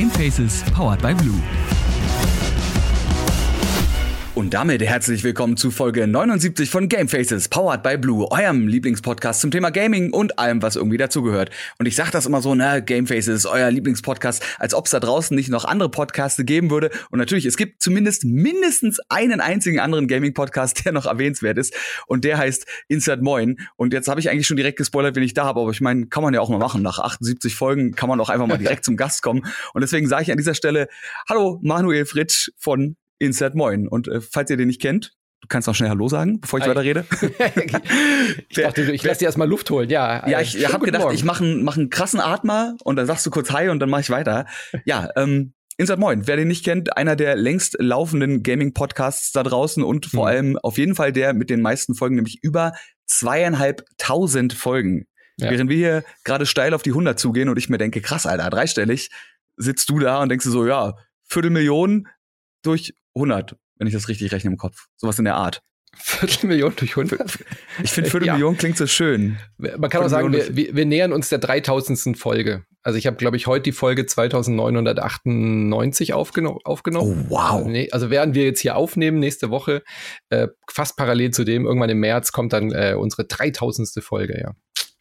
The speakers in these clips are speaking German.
Gamefaces powered by Blue. Und damit herzlich willkommen zu Folge 79 von Gamefaces, powered by Blue, eurem Lieblingspodcast zum Thema Gaming und allem, was irgendwie dazugehört. Und ich sage das immer so, ne, Gamefaces, euer Lieblingspodcast, als ob es da draußen nicht noch andere Podcasts geben würde. Und natürlich, es gibt zumindest mindestens einen einzigen anderen Gaming-Podcast, der noch erwähnenswert ist. Und der heißt Insert Moin. Und jetzt habe ich eigentlich schon direkt gespoilert, wen ich da habe. Aber ich meine, kann man ja auch mal machen. Nach 78 Folgen kann man auch einfach mal direkt zum Gast kommen. Und deswegen sage ich an dieser Stelle, hallo Manuel Fritsch von Insert Moin. Und äh, falls ihr den nicht kennt, du kannst noch schnell Hallo sagen, bevor ich weiter rede. ich dachte, ich lasse dir erstmal Luft holen. Ja, ja ich, ich habe gedacht, Morgen. ich mache einen, mach einen krassen Atmer und dann sagst du kurz Hi und dann mache ich weiter. Ja, ähm, Insert Moin, wer den nicht kennt, einer der längst laufenden Gaming-Podcasts da draußen und vor mhm. allem auf jeden Fall der mit den meisten Folgen, nämlich über zweieinhalbtausend Folgen. Ja. Während wir hier gerade steil auf die 100 zugehen und ich mir denke, krass, Alter, dreistellig, sitzt du da und denkst du so, ja, Viertelmillion durch 100, wenn ich das richtig rechne im Kopf. Sowas in der Art. Viertelmillion durch 100? Ich finde Viertelmillion ja. klingt so schön. Man kann auch sagen, wir, wir, nähern uns der 3000. Folge. Also ich habe, glaube ich, heute die Folge 2998 aufgeno aufgenommen. Oh, wow. Also während wir jetzt hier aufnehmen, nächste Woche, äh, fast parallel zu dem, irgendwann im März kommt dann äh, unsere 3000. Folge, ja.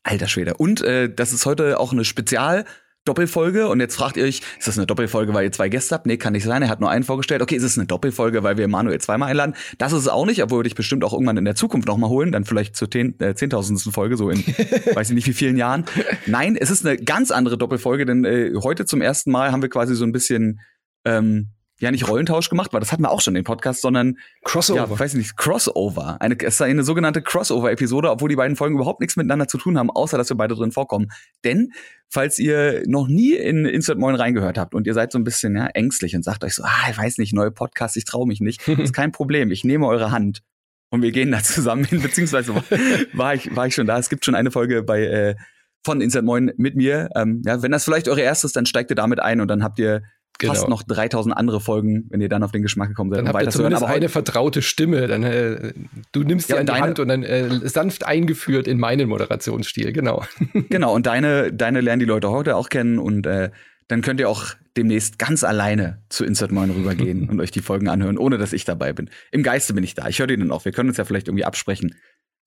Alter Schwede. Und äh, das ist heute auch eine Spezial- Doppelfolge und jetzt fragt ihr euch, ist das eine Doppelfolge, weil ihr zwei Gäste habt? Nee, kann nicht sein. Er hat nur einen vorgestellt. Okay, ist es eine Doppelfolge, weil wir Manuel zweimal einladen? Das ist es auch nicht, obwohl wir dich bestimmt auch irgendwann in der Zukunft nochmal holen, dann vielleicht zur äh, zehntausendsten äh, Folge, so in weiß ich nicht wie vielen Jahren. Nein, es ist eine ganz andere Doppelfolge, denn äh, heute zum ersten Mal haben wir quasi so ein bisschen ähm, ja nicht Rollentausch gemacht, weil das hatten wir auch schon in den Podcast, sondern Crossover. Ja, weiß ich nicht, Crossover. Eine, es ist eine sogenannte Crossover-Episode, obwohl die beiden Folgen überhaupt nichts miteinander zu tun haben, außer dass wir beide drin vorkommen. Denn, falls ihr noch nie in Insert Moin reingehört habt und ihr seid so ein bisschen ja, ängstlich und sagt euch so, ah, ich weiß nicht, neue Podcast, ich traue mich nicht, ist kein Problem. Ich nehme eure Hand und wir gehen da zusammen hin, beziehungsweise war ich, war ich schon da. Es gibt schon eine Folge bei äh, von Insert Moin mit mir. Ähm, ja, wenn das vielleicht eure erste ist, dann steigt ihr damit ein und dann habt ihr genau. fast noch 3000 andere Folgen, wenn ihr dann auf den Geschmack gekommen seid. Dann habt ihr zumindest aber eine vertraute Stimme. Dann, äh, du nimmst ja, die an die Hand und dann äh, sanft eingeführt in meinen Moderationsstil, genau. genau, und deine, deine lernen die Leute heute auch kennen und äh, dann könnt ihr auch demnächst ganz alleine zu Insert Moin rübergehen und euch die Folgen anhören, ohne dass ich dabei bin. Im Geiste bin ich da. Ich höre die dann auch. Wir können uns ja vielleicht irgendwie absprechen.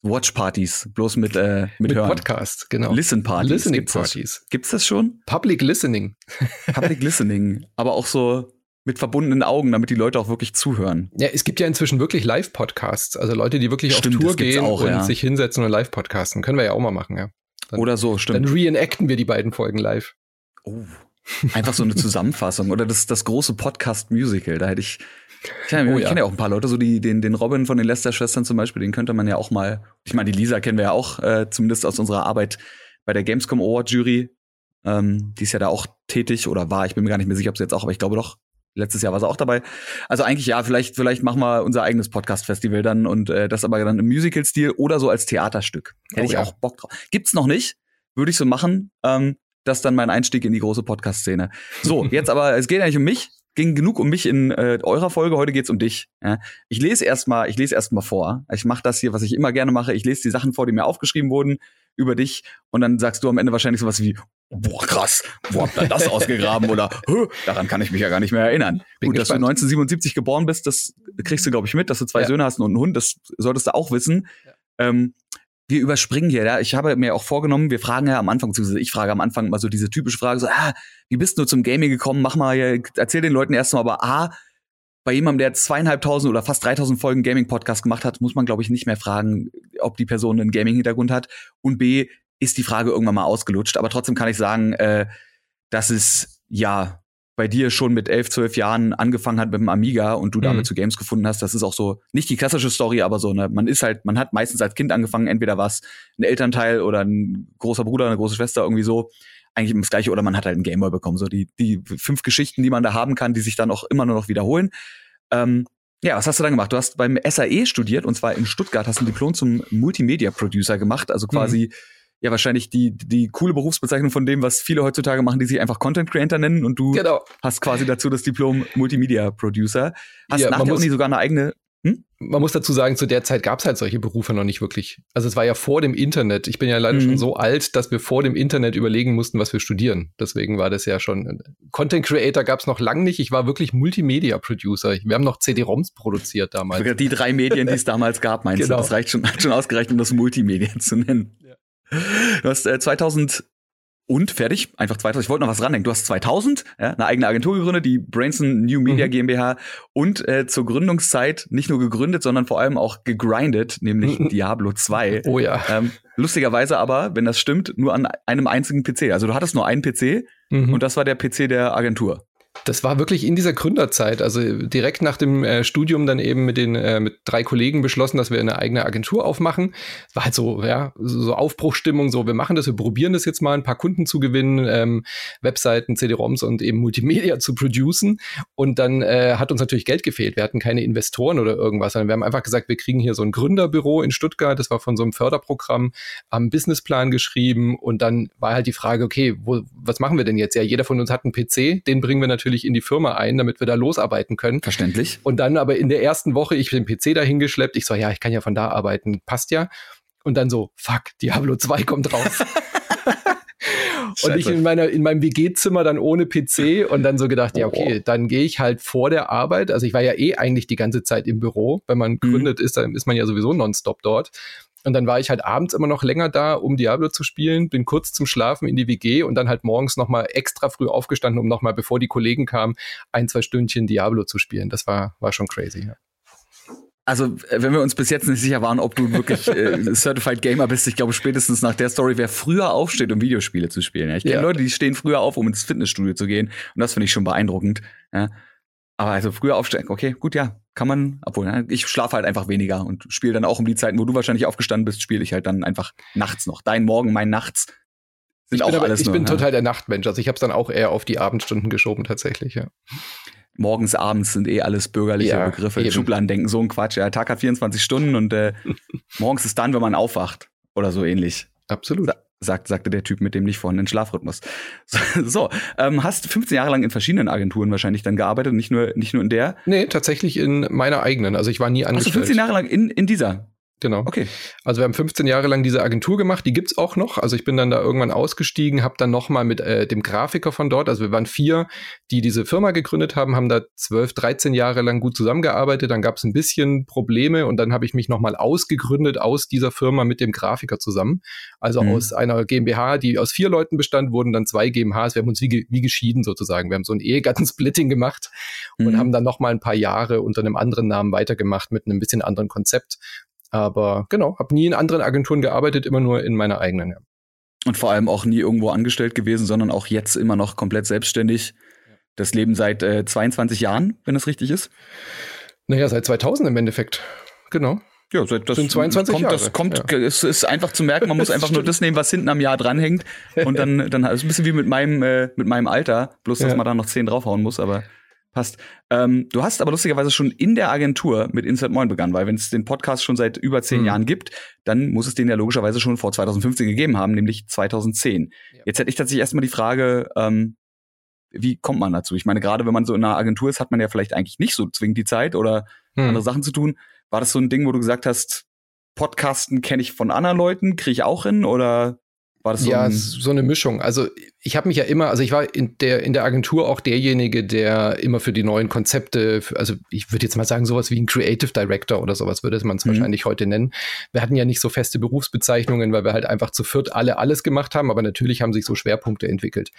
Watch-Partys, bloß mit, äh, mit, mit Hören. Podcast, genau. Listen-Partys. Listening-Partys. Gibt's, gibt's das schon? Public Listening. Public Listening. Aber auch so mit verbundenen Augen, damit die Leute auch wirklich zuhören. Ja, es gibt ja inzwischen wirklich Live-Podcasts. Also Leute, die wirklich stimmt, auf Tour gehen auch, und ja. sich hinsetzen und live podcasten. Können wir ja auch mal machen, ja. Dann, Oder so, stimmt. Dann reenacten wir die beiden Folgen live. Oh. Einfach so eine Zusammenfassung. Oder das, das große Podcast-Musical. Da hätte ich, ich, oh, ich kenne ja auch ein paar Leute, so die, den, den Robin von den Lester-Schwestern zum Beispiel, den könnte man ja auch mal, ich meine, die Lisa kennen wir ja auch, äh, zumindest aus unserer Arbeit bei der Gamescom Award Jury. Ähm, die ist ja da auch tätig oder war, ich bin mir gar nicht mehr sicher, ob sie jetzt auch, aber ich glaube doch, letztes Jahr war sie auch dabei. Also eigentlich ja, vielleicht, vielleicht machen wir unser eigenes Podcast-Festival dann und äh, das aber dann im Musical-Stil oder so als Theaterstück. Hätte oh, ich ja. auch Bock drauf. Gibt's noch nicht, würde ich so machen. Ähm, das ist dann mein Einstieg in die große Podcast-Szene. So, jetzt aber, es geht eigentlich um mich ging genug um mich in äh, eurer Folge. Heute geht's um dich. Ja? Ich lese erstmal, ich lese erstmal vor. Ich mache das hier, was ich immer gerne mache. Ich lese die Sachen vor, die mir aufgeschrieben wurden über dich, und dann sagst du am Ende wahrscheinlich sowas wie Boah, krass, wo habt ihr das ausgegraben? Oder daran kann ich mich ja gar nicht mehr erinnern. Bin Gut, gespannt. dass du 1977 geboren bist, das kriegst du, glaube ich, mit, dass du zwei ja. Söhne hast und einen Hund, das solltest du auch wissen. Ja. Ähm, wir überspringen hier. Ja? Ich habe mir auch vorgenommen, wir fragen ja am Anfang, ich frage am Anfang mal so diese typische Frage, so, ah, wie bist du zum Gaming gekommen? Mach mal, hier, erzähl den Leuten erstmal, aber A, bei jemandem, der zweieinhalbtausend oder fast dreitausend Folgen Gaming-Podcast gemacht hat, muss man, glaube ich, nicht mehr fragen, ob die Person einen Gaming-Hintergrund hat. Und B, ist die Frage irgendwann mal ausgelutscht. Aber trotzdem kann ich sagen, äh, dass es ja bei dir schon mit elf, zwölf Jahren angefangen hat mit dem Amiga und du mhm. damit zu Games gefunden hast, das ist auch so nicht die klassische Story, aber so ne, man ist halt, man hat meistens als Kind angefangen, entweder was ein Elternteil oder ein großer Bruder, eine große Schwester irgendwie so, eigentlich das gleiche oder man hat halt einen Gameboy bekommen, so die die fünf Geschichten, die man da haben kann, die sich dann auch immer nur noch wiederholen. Ähm, ja, was hast du dann gemacht? Du hast beim SAE studiert und zwar in Stuttgart, hast ein Diplom zum Multimedia Producer gemacht, also quasi mhm ja wahrscheinlich die, die coole Berufsbezeichnung von dem, was viele heutzutage machen, die sich einfach Content Creator nennen und du genau. hast quasi dazu das Diplom Multimedia Producer. Hast ja, nach der Uni sogar eine eigene Hm? Man muss dazu sagen, zu der Zeit gab es halt solche Berufe noch nicht wirklich. Also es war ja vor dem Internet. Ich bin ja leider mhm. schon so alt, dass wir vor dem Internet überlegen mussten, was wir studieren. Deswegen war das ja schon. Content Creator gab es noch lange nicht. Ich war wirklich Multimedia-Producer. Wir haben noch CD-ROMs produziert damals. Die drei Medien, die es damals gab, meinst genau. du? Das reicht schon, schon ausgereicht, um das Multimedia zu nennen. Du hast äh, 2000 und fertig, einfach 2000. Ich wollte noch was randenken. Du hast 2000 ja, eine eigene Agentur gegründet, die Branson New Media mhm. GmbH und äh, zur Gründungszeit nicht nur gegründet, sondern vor allem auch gegrindet, nämlich Diablo 2. Oh ja. Ähm, lustigerweise aber, wenn das stimmt, nur an einem einzigen PC. Also du hattest nur einen PC mhm. und das war der PC der Agentur. Das war wirklich in dieser Gründerzeit, also direkt nach dem äh, Studium dann eben mit den äh, mit drei Kollegen beschlossen, dass wir eine eigene Agentur aufmachen. War halt so, ja, so Aufbruchstimmung, so wir machen das, wir probieren das jetzt mal, ein paar Kunden zu gewinnen, ähm, Webseiten, CD-ROMs und eben Multimedia zu producen. Und dann äh, hat uns natürlich Geld gefehlt. Wir hatten keine Investoren oder irgendwas, sondern wir haben einfach gesagt, wir kriegen hier so ein Gründerbüro in Stuttgart. Das war von so einem Förderprogramm am Businessplan geschrieben. Und dann war halt die Frage, okay, wo, was machen wir denn jetzt? Ja, jeder von uns hat einen PC, den bringen wir natürlich natürlich in die Firma ein, damit wir da losarbeiten können. Verständlich. Und dann aber in der ersten Woche, ich den PC da hingeschleppt, ich so, ja, ich kann ja von da arbeiten, passt ja. Und dann so, fuck, Diablo 2 kommt raus. und ich in meiner in meinem WG-Zimmer dann ohne PC und dann so gedacht, ja okay, oh. dann gehe ich halt vor der Arbeit. Also ich war ja eh eigentlich die ganze Zeit im Büro. Wenn man mhm. gründet ist, dann ist man ja sowieso nonstop dort. Und dann war ich halt abends immer noch länger da, um Diablo zu spielen, bin kurz zum Schlafen in die WG und dann halt morgens nochmal extra früh aufgestanden, um nochmal, bevor die Kollegen kamen, ein, zwei Stündchen Diablo zu spielen. Das war, war schon crazy. Ja. Also, wenn wir uns bis jetzt nicht sicher waren, ob du wirklich äh, Certified Gamer bist, ich glaube spätestens nach der Story, wer früher aufsteht, um Videospiele zu spielen. Ja? Ich kenne ja. Leute, die stehen früher auf, um ins Fitnessstudio zu gehen. Und das finde ich schon beeindruckend. Ja? Aber also früher aufstehen, okay, gut, ja, kann man, obwohl, ne, ich schlafe halt einfach weniger und spiele dann auch um die Zeiten, wo du wahrscheinlich aufgestanden bist, spiele ich halt dann einfach nachts noch. Dein Morgen, mein Nachts sind ich auch aber, alles Ich nur, bin ja. total der Nachtmensch, also ich habe es dann auch eher auf die Abendstunden geschoben tatsächlich, ja. Morgens, abends sind eh alles bürgerliche ja, Begriffe. Schubladen denken, so ein Quatsch. Ja, Tag hat 24 Stunden und äh, morgens ist dann, wenn man aufwacht oder so ähnlich. Absolut sagt, sagte der Typ mit dem nicht vorhandenen Schlafrhythmus. So, ähm, hast 15 Jahre lang in verschiedenen Agenturen wahrscheinlich dann gearbeitet, nicht nur, nicht nur in der? Nee, tatsächlich in meiner eigenen. Also ich war nie angestellt. Hast du 15 Jahre lang in, in dieser? Genau. Okay. Also wir haben 15 Jahre lang diese Agentur gemacht, die gibt's auch noch. Also ich bin dann da irgendwann ausgestiegen, habe dann nochmal mit äh, dem Grafiker von dort, also wir waren vier, die diese Firma gegründet haben, haben da 12, 13 Jahre lang gut zusammengearbeitet. Dann gab's ein bisschen Probleme und dann habe ich mich nochmal ausgegründet aus dieser Firma mit dem Grafiker zusammen. Also mhm. aus einer GmbH, die aus vier Leuten bestand, wurden dann zwei GmbHs. Wir haben uns wie, wie geschieden sozusagen. Wir haben so ein Ehegattensplitting gemacht mhm. und haben dann nochmal ein paar Jahre unter einem anderen Namen weitergemacht mit einem bisschen anderen Konzept aber genau, habe nie in anderen Agenturen gearbeitet, immer nur in meiner eigenen. Ja. Und vor allem auch nie irgendwo angestellt gewesen, sondern auch jetzt immer noch komplett selbstständig. Das Leben seit äh, 22 Jahren, wenn das richtig ist. Naja, seit 2000 im Endeffekt. Genau. Ja, seit das sind 22 kommt, Jahre. Das kommt, ja. es ist einfach zu merken, man muss einfach nur das nehmen, was hinten am Jahr dranhängt. Und dann, dann ist ein bisschen wie mit meinem, äh, mit meinem Alter, bloß dass ja. man da noch 10 draufhauen muss, aber Passt. Ähm, du hast aber lustigerweise schon in der Agentur mit Insert Moin begonnen, weil wenn es den Podcast schon seit über zehn mhm. Jahren gibt, dann muss es den ja logischerweise schon vor 2015 gegeben haben, nämlich 2010. Ja. Jetzt hätte ich tatsächlich erstmal die Frage, ähm, wie kommt man dazu? Ich meine, gerade wenn man so in einer Agentur ist, hat man ja vielleicht eigentlich nicht so zwingend die Zeit oder mhm. andere Sachen zu tun. War das so ein Ding, wo du gesagt hast, Podcasten kenne ich von anderen Leuten, kriege ich auch hin oder war das so ja, so eine Mischung. Also ich habe mich ja immer, also ich war in der in der Agentur auch derjenige, der immer für die neuen Konzepte, für, also ich würde jetzt mal sagen sowas wie ein Creative Director oder sowas würde man es mhm. wahrscheinlich heute nennen. Wir hatten ja nicht so feste Berufsbezeichnungen, weil wir halt einfach zu viert alle alles gemacht haben, aber natürlich haben sich so Schwerpunkte entwickelt.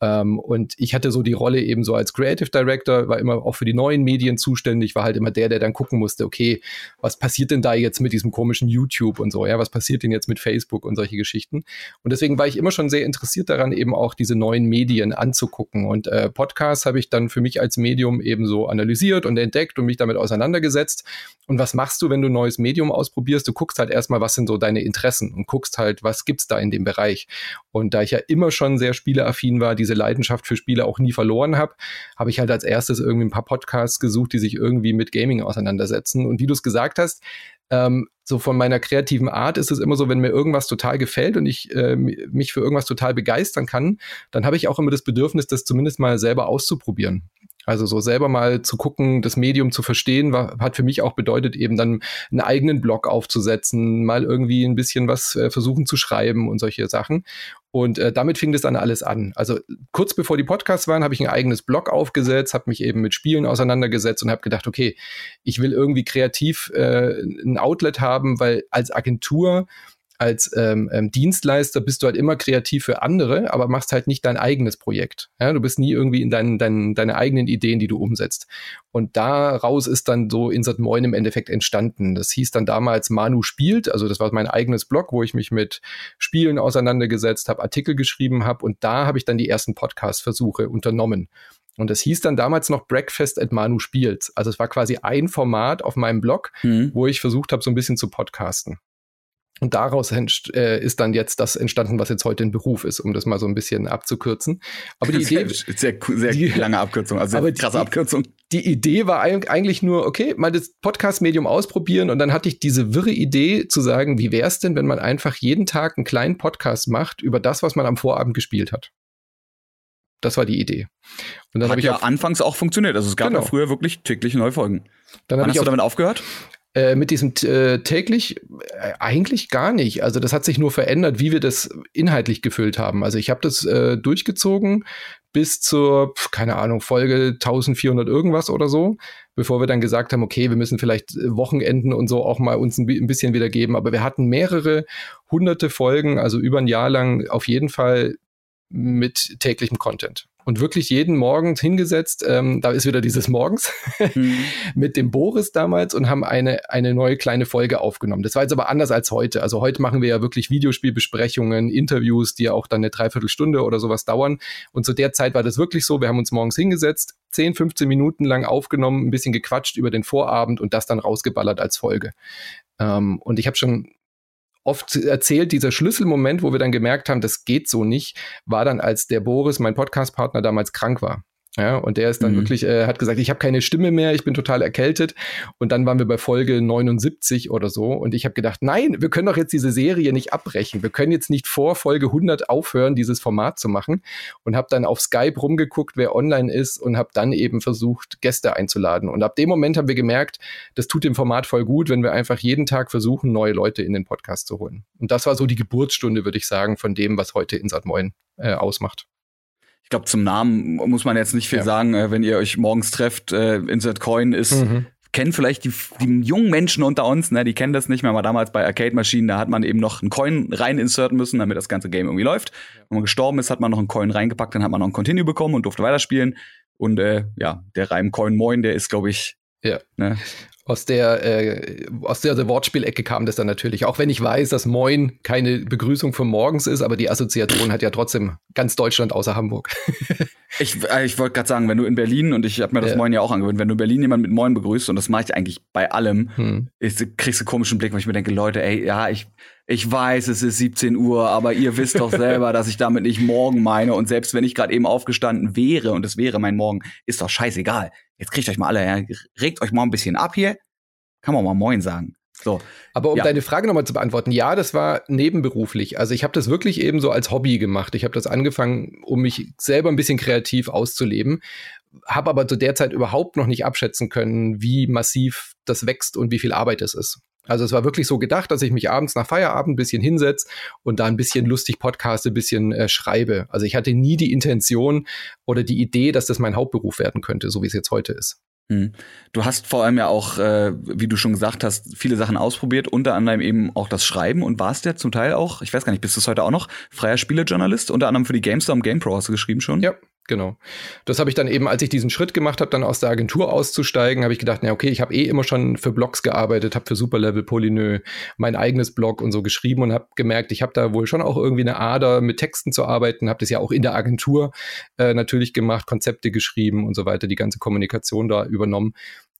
Ähm, und ich hatte so die Rolle eben so als Creative Director, war immer auch für die neuen Medien zuständig, war halt immer der, der dann gucken musste, okay, was passiert denn da jetzt mit diesem komischen YouTube und so, ja, was passiert denn jetzt mit Facebook und solche Geschichten. Und deswegen war ich immer schon sehr interessiert daran, eben auch diese neuen Medien anzugucken. Und äh, Podcasts habe ich dann für mich als Medium eben so analysiert und entdeckt und mich damit auseinandergesetzt. Und was machst du, wenn du ein neues Medium ausprobierst? Du guckst halt erstmal, was sind so deine Interessen und guckst halt, was gibt's da in dem Bereich. Und da ich ja immer schon sehr spieleaffin war, diese Leidenschaft für Spiele auch nie verloren habe, habe ich halt als erstes irgendwie ein paar Podcasts gesucht, die sich irgendwie mit Gaming auseinandersetzen. Und wie du es gesagt hast, ähm, so von meiner kreativen Art ist es immer so, wenn mir irgendwas total gefällt und ich äh, mich für irgendwas total begeistern kann, dann habe ich auch immer das Bedürfnis, das zumindest mal selber auszuprobieren. Also so selber mal zu gucken, das Medium zu verstehen, war, hat für mich auch bedeutet, eben dann einen eigenen Blog aufzusetzen, mal irgendwie ein bisschen was äh, versuchen zu schreiben und solche Sachen. Und äh, damit fing das dann alles an. Also kurz bevor die Podcasts waren, habe ich ein eigenes Blog aufgesetzt, habe mich eben mit Spielen auseinandergesetzt und habe gedacht, okay, ich will irgendwie kreativ äh, ein Outlet haben, weil als Agentur als ähm, ähm, Dienstleister bist du halt immer kreativ für andere, aber machst halt nicht dein eigenes Projekt. Ja, du bist nie irgendwie in deinen, deinen, deine eigenen Ideen, die du umsetzt. Und daraus ist dann so Insert Moin im Endeffekt entstanden. Das hieß dann damals Manu spielt, also das war mein eigenes Blog, wo ich mich mit Spielen auseinandergesetzt habe, Artikel geschrieben habe und da habe ich dann die ersten Podcast-Versuche unternommen. Und das hieß dann damals noch Breakfast at Manu spielt. Also es war quasi ein Format auf meinem Blog, mhm. wo ich versucht habe, so ein bisschen zu podcasten. Und daraus äh, ist dann jetzt das entstanden, was jetzt heute ein Beruf ist, um das mal so ein bisschen abzukürzen. Aber die Idee. Sehr, sehr die, lange Abkürzung, also sehr krasse die, Abkürzung. Die Idee war eigentlich nur, okay, mal das Podcast-Medium ausprobieren und dann hatte ich diese wirre Idee zu sagen, wie wäre es denn, wenn man einfach jeden Tag einen kleinen Podcast macht über das, was man am Vorabend gespielt hat. Das war die Idee. Und dann habe ich ja anfangs auch funktioniert. Also es gab genau. ja früher wirklich täglich neue Folgen. Dann Wann hast du damit aufgehört? Äh, mit diesem äh, täglich äh, eigentlich gar nicht. Also das hat sich nur verändert, wie wir das inhaltlich gefüllt haben. Also ich habe das äh, durchgezogen bis zur, keine Ahnung, Folge 1400 irgendwas oder so, bevor wir dann gesagt haben, okay, wir müssen vielleicht äh, Wochenenden und so auch mal uns ein, ein bisschen wiedergeben. Aber wir hatten mehrere hunderte Folgen, also über ein Jahr lang auf jeden Fall mit täglichem Content und wirklich jeden Morgen hingesetzt, ähm, da ist wieder dieses Morgens, mhm. mit dem Boris damals und haben eine, eine neue kleine Folge aufgenommen. Das war jetzt aber anders als heute. Also heute machen wir ja wirklich Videospielbesprechungen, Interviews, die ja auch dann eine Dreiviertelstunde oder sowas dauern. Und zu der Zeit war das wirklich so, wir haben uns morgens hingesetzt, 10, 15 Minuten lang aufgenommen, ein bisschen gequatscht über den Vorabend und das dann rausgeballert als Folge. Ähm, und ich habe schon oft erzählt, dieser Schlüsselmoment, wo wir dann gemerkt haben, das geht so nicht, war dann, als der Boris, mein Podcastpartner, damals krank war. Ja, und der ist dann mhm. wirklich, äh, hat gesagt, ich habe keine Stimme mehr, ich bin total erkältet. Und dann waren wir bei Folge 79 oder so. Und ich habe gedacht, nein, wir können doch jetzt diese Serie nicht abbrechen. Wir können jetzt nicht vor Folge 100 aufhören, dieses Format zu machen. Und habe dann auf Skype rumgeguckt, wer online ist und habe dann eben versucht, Gäste einzuladen. Und ab dem Moment haben wir gemerkt, das tut dem Format voll gut, wenn wir einfach jeden Tag versuchen, neue Leute in den Podcast zu holen. Und das war so die Geburtsstunde, würde ich sagen, von dem, was heute Insat Moin äh, ausmacht ich glaube, zum Namen muss man jetzt nicht viel ja. sagen. Äh, wenn ihr euch morgens trefft, äh, Insert Coin ist, mhm. kennen vielleicht die, die jungen Menschen unter uns, ne, die kennen das nicht mehr, aber damals bei Arcade-Maschinen, da hat man eben noch einen Coin rein inserten müssen, damit das ganze Game irgendwie läuft. Wenn man gestorben ist, hat man noch einen Coin reingepackt, dann hat man noch ein Continue bekommen und durfte weiterspielen. Und äh, ja, der Reim Coin Moin, der ist, glaube ich, ja. Ne? Aus der, äh, aus der, der Wortspielecke kam das dann natürlich. Auch wenn ich weiß, dass Moin keine Begrüßung von morgens ist, aber die Assoziation hat ja trotzdem ganz Deutschland außer Hamburg. ich äh, ich wollte gerade sagen, wenn du in Berlin, und ich habe mir das ja. Moin ja auch angewöhnt, wenn du in Berlin jemanden mit Moin begrüßt, und das mache ich eigentlich bei allem, hm. ist, kriegst du einen komischen Blick, weil ich mir denke, Leute, ey, ja, ich, ich weiß, es ist 17 Uhr, aber ihr wisst doch selber, dass ich damit nicht morgen meine. Und selbst wenn ich gerade eben aufgestanden wäre und es wäre mein Morgen, ist doch scheißegal jetzt kriegt euch mal alle, ja, regt euch mal ein bisschen ab hier. Kann man mal Moin sagen. So. Aber um ja. deine Frage nochmal zu beantworten, ja, das war nebenberuflich. Also ich habe das wirklich eben so als Hobby gemacht. Ich habe das angefangen, um mich selber ein bisschen kreativ auszuleben, habe aber zu der Zeit überhaupt noch nicht abschätzen können, wie massiv das wächst und wie viel Arbeit es ist. Also es war wirklich so gedacht, dass ich mich abends nach Feierabend ein bisschen hinsetze und da ein bisschen lustig podcaste, ein bisschen äh, schreibe. Also ich hatte nie die Intention oder die Idee, dass das mein Hauptberuf werden könnte, so wie es jetzt heute ist. Hm. Du hast vor allem ja auch, äh, wie du schon gesagt hast, viele Sachen ausprobiert, unter anderem eben auch das Schreiben und warst ja zum Teil auch, ich weiß gar nicht, bist du es heute auch noch, freier Spielejournalist, unter anderem für die GameStar und GamePro hast du geschrieben schon? Ja, Genau. Das habe ich dann eben, als ich diesen Schritt gemacht habe, dann aus der Agentur auszusteigen, habe ich gedacht, na okay, ich habe eh immer schon für Blogs gearbeitet, habe für Superlevel, Polynö mein eigenes Blog und so geschrieben und habe gemerkt, ich habe da wohl schon auch irgendwie eine Ader mit Texten zu arbeiten, habe das ja auch in der Agentur äh, natürlich gemacht, Konzepte geschrieben und so weiter, die ganze Kommunikation da übernommen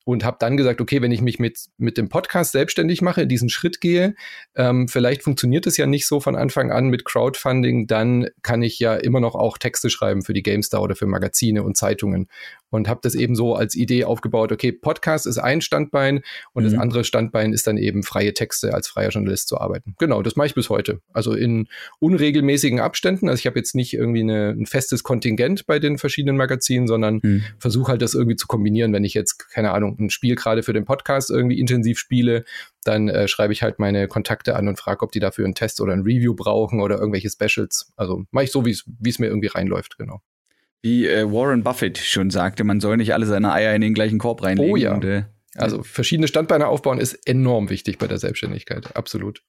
und habe dann gesagt, okay, wenn ich mich mit, mit dem Podcast selbstständig mache, diesen Schritt gehe, ähm, vielleicht funktioniert es ja nicht so von Anfang an mit Crowdfunding, dann kann ich ja immer noch auch Texte schreiben für die GameStar oder für Magazine und Zeitungen. Und habe das eben so als Idee aufgebaut, okay, Podcast ist ein Standbein und mhm. das andere Standbein ist dann eben freie Texte als freier Journalist zu arbeiten. Genau, das mache ich bis heute. Also in unregelmäßigen Abständen. Also ich habe jetzt nicht irgendwie eine, ein festes Kontingent bei den verschiedenen Magazinen, sondern mhm. versuche halt das irgendwie zu kombinieren. Wenn ich jetzt, keine Ahnung, ein Spiel gerade für den Podcast irgendwie intensiv spiele, dann äh, schreibe ich halt meine Kontakte an und frage, ob die dafür einen Test oder ein Review brauchen oder irgendwelche Specials. Also mache ich so, wie es mir irgendwie reinläuft, genau. Wie äh, Warren Buffett schon sagte, man soll nicht alle seine Eier in den gleichen Korb reinlegen. Oh ja. Und, äh, also verschiedene Standbeine aufbauen ist enorm wichtig bei der Selbstständigkeit. Absolut.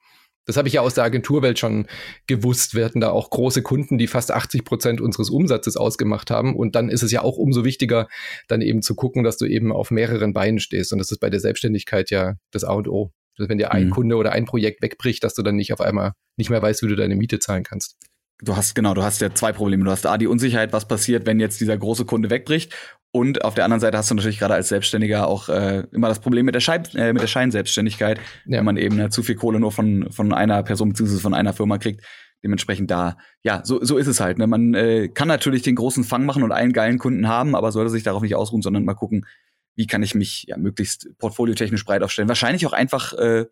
Das habe ich ja aus der Agenturwelt schon gewusst. Wir hatten da auch große Kunden, die fast 80 Prozent unseres Umsatzes ausgemacht haben. Und dann ist es ja auch umso wichtiger, dann eben zu gucken, dass du eben auf mehreren Beinen stehst. Und das ist bei der Selbstständigkeit ja das A und O. Dass wenn dir ein mhm. Kunde oder ein Projekt wegbricht, dass du dann nicht auf einmal nicht mehr weißt, wie du deine Miete zahlen kannst du hast genau, du hast ja zwei Probleme. Du hast A, die Unsicherheit, was passiert, wenn jetzt dieser große Kunde wegbricht. Und auf der anderen Seite hast du natürlich gerade als Selbstständiger auch äh, immer das Problem mit der, Schein, äh, mit der Scheinselbstständigkeit, ja. wenn man eben äh, zu viel Kohle nur von, von einer Person bzw. von einer Firma kriegt. Dementsprechend da, ja, so, so ist es halt. Ne? Man äh, kann natürlich den großen Fang machen und einen geilen Kunden haben, aber sollte sich darauf nicht ausruhen, sondern mal gucken, wie kann ich mich ja möglichst portfoliotechnisch breit aufstellen. Wahrscheinlich auch einfach äh,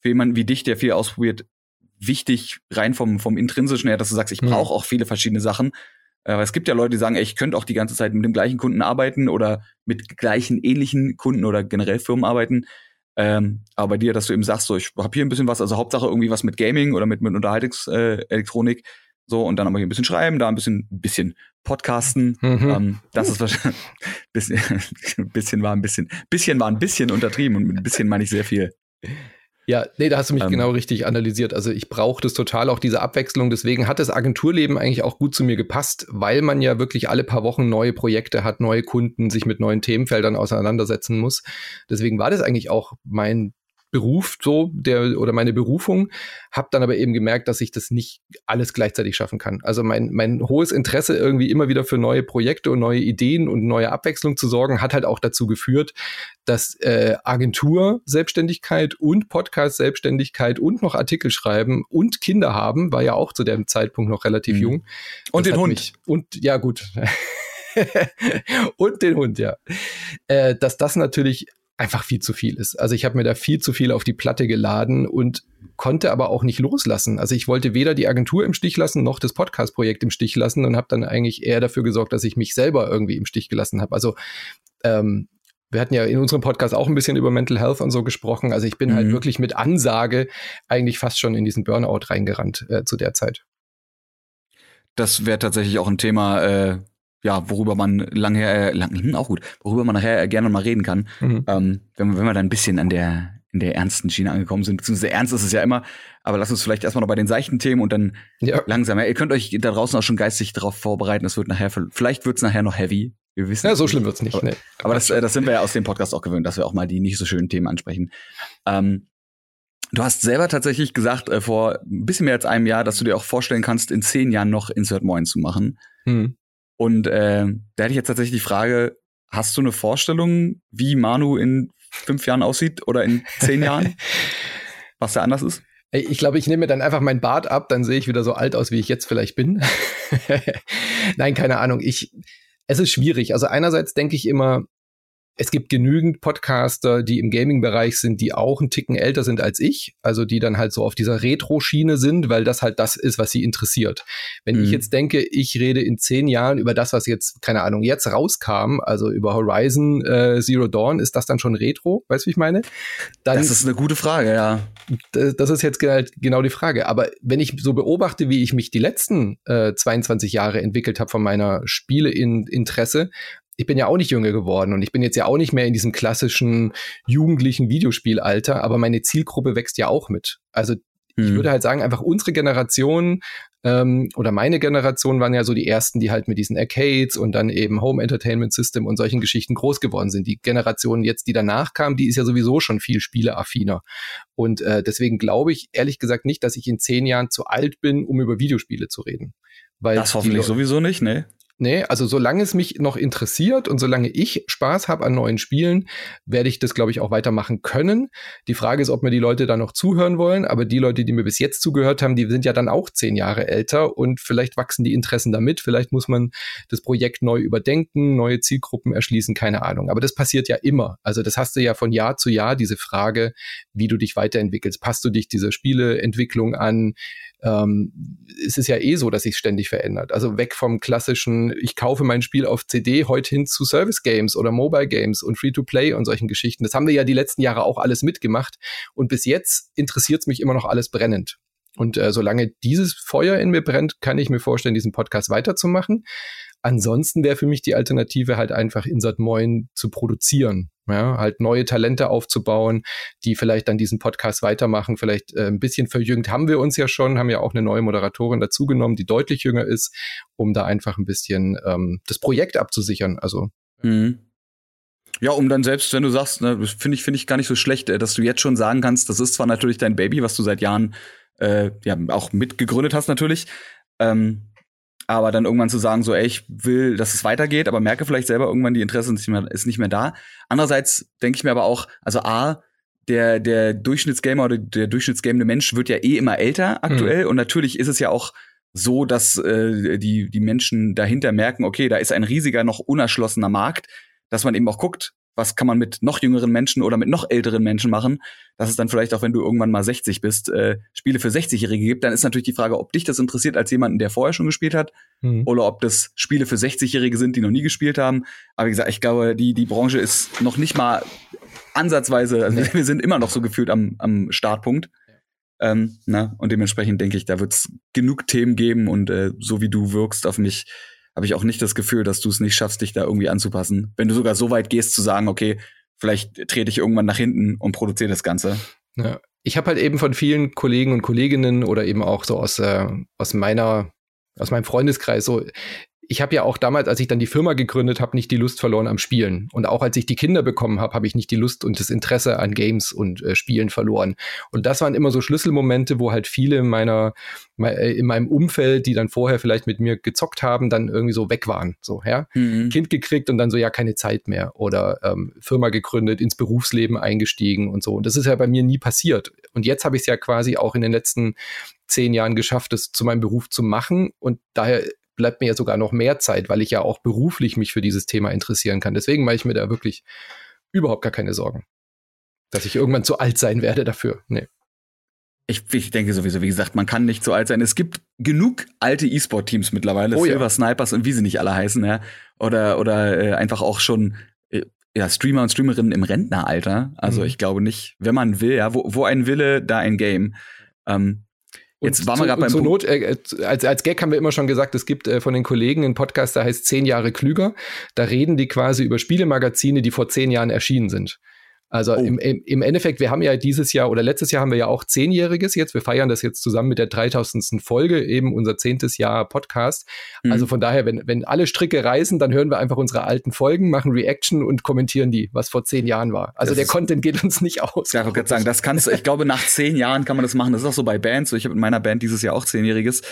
für jemanden wie dich, der viel ausprobiert, wichtig, rein vom, vom intrinsischen her, dass du sagst, ich brauche mhm. auch viele verschiedene Sachen. Äh, es gibt ja Leute, die sagen, ey, ich könnte auch die ganze Zeit mit dem gleichen Kunden arbeiten oder mit gleichen ähnlichen Kunden oder generell Firmen arbeiten. Ähm, aber bei dir, dass du eben sagst, so, ich habe hier ein bisschen was, also Hauptsache irgendwie was mit Gaming oder mit, mit Unterhaltungselektronik, äh, so, und dann aber hier ein bisschen schreiben, da ein bisschen, bisschen podcasten. Mhm. Ähm, das ist wahrscheinlich, bisschen, bisschen war ein bisschen, bisschen war ein bisschen untertrieben und mit ein bisschen meine ich sehr viel. Ja, nee, da hast du mich ähm, genau richtig analysiert. Also ich brauche das total, auch diese Abwechslung. Deswegen hat das Agenturleben eigentlich auch gut zu mir gepasst, weil man ja wirklich alle paar Wochen neue Projekte hat, neue Kunden, sich mit neuen Themenfeldern auseinandersetzen muss. Deswegen war das eigentlich auch mein Beruf so der oder meine Berufung, habe dann aber eben gemerkt, dass ich das nicht alles gleichzeitig schaffen kann. Also mein mein hohes Interesse irgendwie immer wieder für neue Projekte und neue Ideen und neue Abwechslung zu sorgen, hat halt auch dazu geführt, dass äh, Agentur Selbstständigkeit und Podcast Selbstständigkeit und noch Artikel schreiben und Kinder haben, war ja auch zu dem Zeitpunkt noch relativ mhm. jung. Und das den Hund. Mich, und ja gut. und den Hund, ja. Äh, dass das natürlich einfach viel zu viel ist. Also ich habe mir da viel zu viel auf die Platte geladen und konnte aber auch nicht loslassen. Also ich wollte weder die Agentur im Stich lassen noch das Podcast-Projekt im Stich lassen und habe dann eigentlich eher dafür gesorgt, dass ich mich selber irgendwie im Stich gelassen habe. Also ähm, wir hatten ja in unserem Podcast auch ein bisschen über Mental Health und so gesprochen. Also ich bin halt mhm. halt wirklich mit Ansage eigentlich fast schon in diesen Burnout reingerannt äh, zu der Zeit. Das wäre tatsächlich auch ein Thema, äh, ja, worüber man lange, äh, lang, hm, auch gut, worüber man nachher gerne mal reden kann, mhm. ähm, wenn, wenn wir dann ein bisschen an der, in der ernsten Schiene angekommen sind, beziehungsweise ernst ist es ja immer, aber lass uns vielleicht erstmal noch bei den seichten Themen und dann ja. langsam. Ja, ihr könnt euch da draußen auch schon geistig darauf vorbereiten, es wird nachher, vielleicht wird es nachher noch heavy. Wir wissen ja, so schlimm wird's nicht. Aber, nee. aber das, äh, das sind wir ja aus dem Podcast auch gewöhnt, dass wir auch mal die nicht so schönen Themen ansprechen. Ähm, Du hast selber tatsächlich gesagt, äh, vor ein bisschen mehr als einem Jahr, dass du dir auch vorstellen kannst, in zehn Jahren noch Insert Moin zu machen. Hm. Und äh, da hätte ich jetzt tatsächlich die Frage, hast du eine Vorstellung, wie Manu in fünf Jahren aussieht oder in zehn Jahren? Was da anders ist? Ich glaube, ich nehme mir dann einfach mein Bart ab, dann sehe ich wieder so alt aus, wie ich jetzt vielleicht bin. Nein, keine Ahnung. Ich, es ist schwierig. Also einerseits denke ich immer, es gibt genügend Podcaster, die im Gaming-Bereich sind, die auch einen Ticken älter sind als ich, also die dann halt so auf dieser Retro-Schiene sind, weil das halt das ist, was sie interessiert. Wenn mhm. ich jetzt denke, ich rede in zehn Jahren über das, was jetzt, keine Ahnung, jetzt rauskam, also über Horizon äh, Zero Dawn, ist das dann schon Retro? Weißt du, wie ich meine? Dann, das ist eine gute Frage, ja. Das ist jetzt halt genau die Frage. Aber wenn ich so beobachte, wie ich mich die letzten äh, 22 Jahre entwickelt habe von meiner Spieleinteresse, ich bin ja auch nicht jünger geworden und ich bin jetzt ja auch nicht mehr in diesem klassischen jugendlichen Videospielalter, aber meine Zielgruppe wächst ja auch mit. Also ich mhm. würde halt sagen, einfach unsere Generation ähm, oder meine Generation waren ja so die ersten, die halt mit diesen Arcades und dann eben Home Entertainment System und solchen Geschichten groß geworden sind. Die Generation jetzt, die danach kam, die ist ja sowieso schon viel spieleaffiner. Und äh, deswegen glaube ich ehrlich gesagt nicht, dass ich in zehn Jahren zu alt bin, um über Videospiele zu reden. Weil das hoffentlich sowieso nicht, ne? Nee, also solange es mich noch interessiert und solange ich Spaß habe an neuen Spielen, werde ich das, glaube ich, auch weitermachen können. Die Frage ist, ob mir die Leute da noch zuhören wollen, aber die Leute, die mir bis jetzt zugehört haben, die sind ja dann auch zehn Jahre älter und vielleicht wachsen die Interessen damit, vielleicht muss man das Projekt neu überdenken, neue Zielgruppen erschließen, keine Ahnung. Aber das passiert ja immer. Also das hast du ja von Jahr zu Jahr, diese Frage, wie du dich weiterentwickelst. Passt du dich dieser Spieleentwicklung an? Ähm, es ist ja eh so, dass sich ständig verändert. Also weg vom klassischen, ich kaufe mein Spiel auf CD, heute hin zu Service Games oder Mobile Games und Free-to-Play und solchen Geschichten. Das haben wir ja die letzten Jahre auch alles mitgemacht. Und bis jetzt interessiert es mich immer noch alles brennend. Und äh, solange dieses Feuer in mir brennt, kann ich mir vorstellen, diesen Podcast weiterzumachen. Ansonsten wäre für mich die Alternative halt einfach Insert Moin zu produzieren. Ja, halt neue Talente aufzubauen, die vielleicht dann diesen Podcast weitermachen, vielleicht äh, ein bisschen verjüngt haben wir uns ja schon, haben ja auch eine neue Moderatorin dazugenommen, die deutlich jünger ist, um da einfach ein bisschen ähm, das Projekt abzusichern. Also mhm. Ja, um dann selbst, wenn du sagst, ne, finde ich, finde ich gar nicht so schlecht, äh, dass du jetzt schon sagen kannst, das ist zwar natürlich dein Baby, was du seit Jahren äh, ja auch mitgegründet hast natürlich, ähm, aber dann irgendwann zu sagen, so, ey, ich will, dass es weitergeht, aber merke vielleicht selber irgendwann, die Interesse ist nicht mehr, ist nicht mehr da. Andererseits denke ich mir aber auch, also A, der, der Durchschnittsgamer oder der durchschnittsgamende Mensch wird ja eh immer älter aktuell. Mhm. Und natürlich ist es ja auch so, dass äh, die, die Menschen dahinter merken, okay, da ist ein riesiger, noch unerschlossener Markt, dass man eben auch guckt, was kann man mit noch jüngeren Menschen oder mit noch älteren Menschen machen, dass es dann vielleicht auch, wenn du irgendwann mal 60 bist, äh, Spiele für 60-Jährige gibt, dann ist natürlich die Frage, ob dich das interessiert als jemanden, der vorher schon gespielt hat, mhm. oder ob das Spiele für 60-Jährige sind, die noch nie gespielt haben. Aber wie gesagt, ich glaube, die, die Branche ist noch nicht mal ansatzweise, also wir sind immer noch so gefühlt am, am Startpunkt. Ähm, na, und dementsprechend denke ich, da wird es genug Themen geben und äh, so wie du wirkst auf mich, habe ich auch nicht das Gefühl, dass du es nicht schaffst, dich da irgendwie anzupassen. Wenn du sogar so weit gehst zu sagen, okay, vielleicht trete ich irgendwann nach hinten und produziere das Ganze. Ja. Ich habe halt eben von vielen Kollegen und Kolleginnen oder eben auch so aus, äh, aus meiner, aus meinem Freundeskreis so, ich habe ja auch damals, als ich dann die Firma gegründet habe, nicht die Lust verloren am Spielen. Und auch als ich die Kinder bekommen habe, habe ich nicht die Lust und das Interesse an Games und äh, Spielen verloren. Und das waren immer so Schlüsselmomente, wo halt viele in meiner, äh, in meinem Umfeld, die dann vorher vielleicht mit mir gezockt haben, dann irgendwie so weg waren. So, ja. Mhm. Kind gekriegt und dann so, ja, keine Zeit mehr. Oder ähm, Firma gegründet, ins Berufsleben eingestiegen und so. Und das ist ja bei mir nie passiert. Und jetzt habe ich es ja quasi auch in den letzten zehn Jahren geschafft, es zu meinem Beruf zu machen. Und daher bleibt mir ja sogar noch mehr Zeit, weil ich ja auch beruflich mich für dieses Thema interessieren kann. Deswegen mache ich mir da wirklich überhaupt gar keine Sorgen, dass ich irgendwann zu alt sein werde dafür. Nee. Ich, ich denke sowieso, wie gesagt, man kann nicht zu alt sein. Es gibt genug alte E-Sport-Teams mittlerweile, oh, Silver ja. Snipers und wie sie nicht alle heißen, ja. Oder, oder äh, einfach auch schon äh, ja, Streamer und Streamerinnen im Rentneralter. Also mhm. ich glaube nicht, wenn man will, ja, wo, wo ein Wille, da ein Game. Ähm, Jetzt waren wir gerade beim zur Not, äh, als, als Gag haben wir immer schon gesagt, es gibt äh, von den Kollegen einen Podcast, der heißt Zehn Jahre klüger. Da reden die quasi über Spielemagazine, die vor zehn Jahren erschienen sind. Also oh. im, im Endeffekt, wir haben ja dieses Jahr oder letztes Jahr haben wir ja auch zehnjähriges jetzt. Wir feiern das jetzt zusammen mit der 3000. Folge, eben unser zehntes Jahr Podcast. Mhm. Also von daher, wenn, wenn alle Stricke reißen, dann hören wir einfach unsere alten Folgen, machen Reaction und kommentieren die, was vor zehn Jahren war. Also das der Content geht uns nicht aus. Ja, ich wollte sagen, das kannst du, ich glaube, nach zehn Jahren kann man das machen. Das ist auch so bei Bands. Ich habe mit meiner Band dieses Jahr auch zehnjähriges.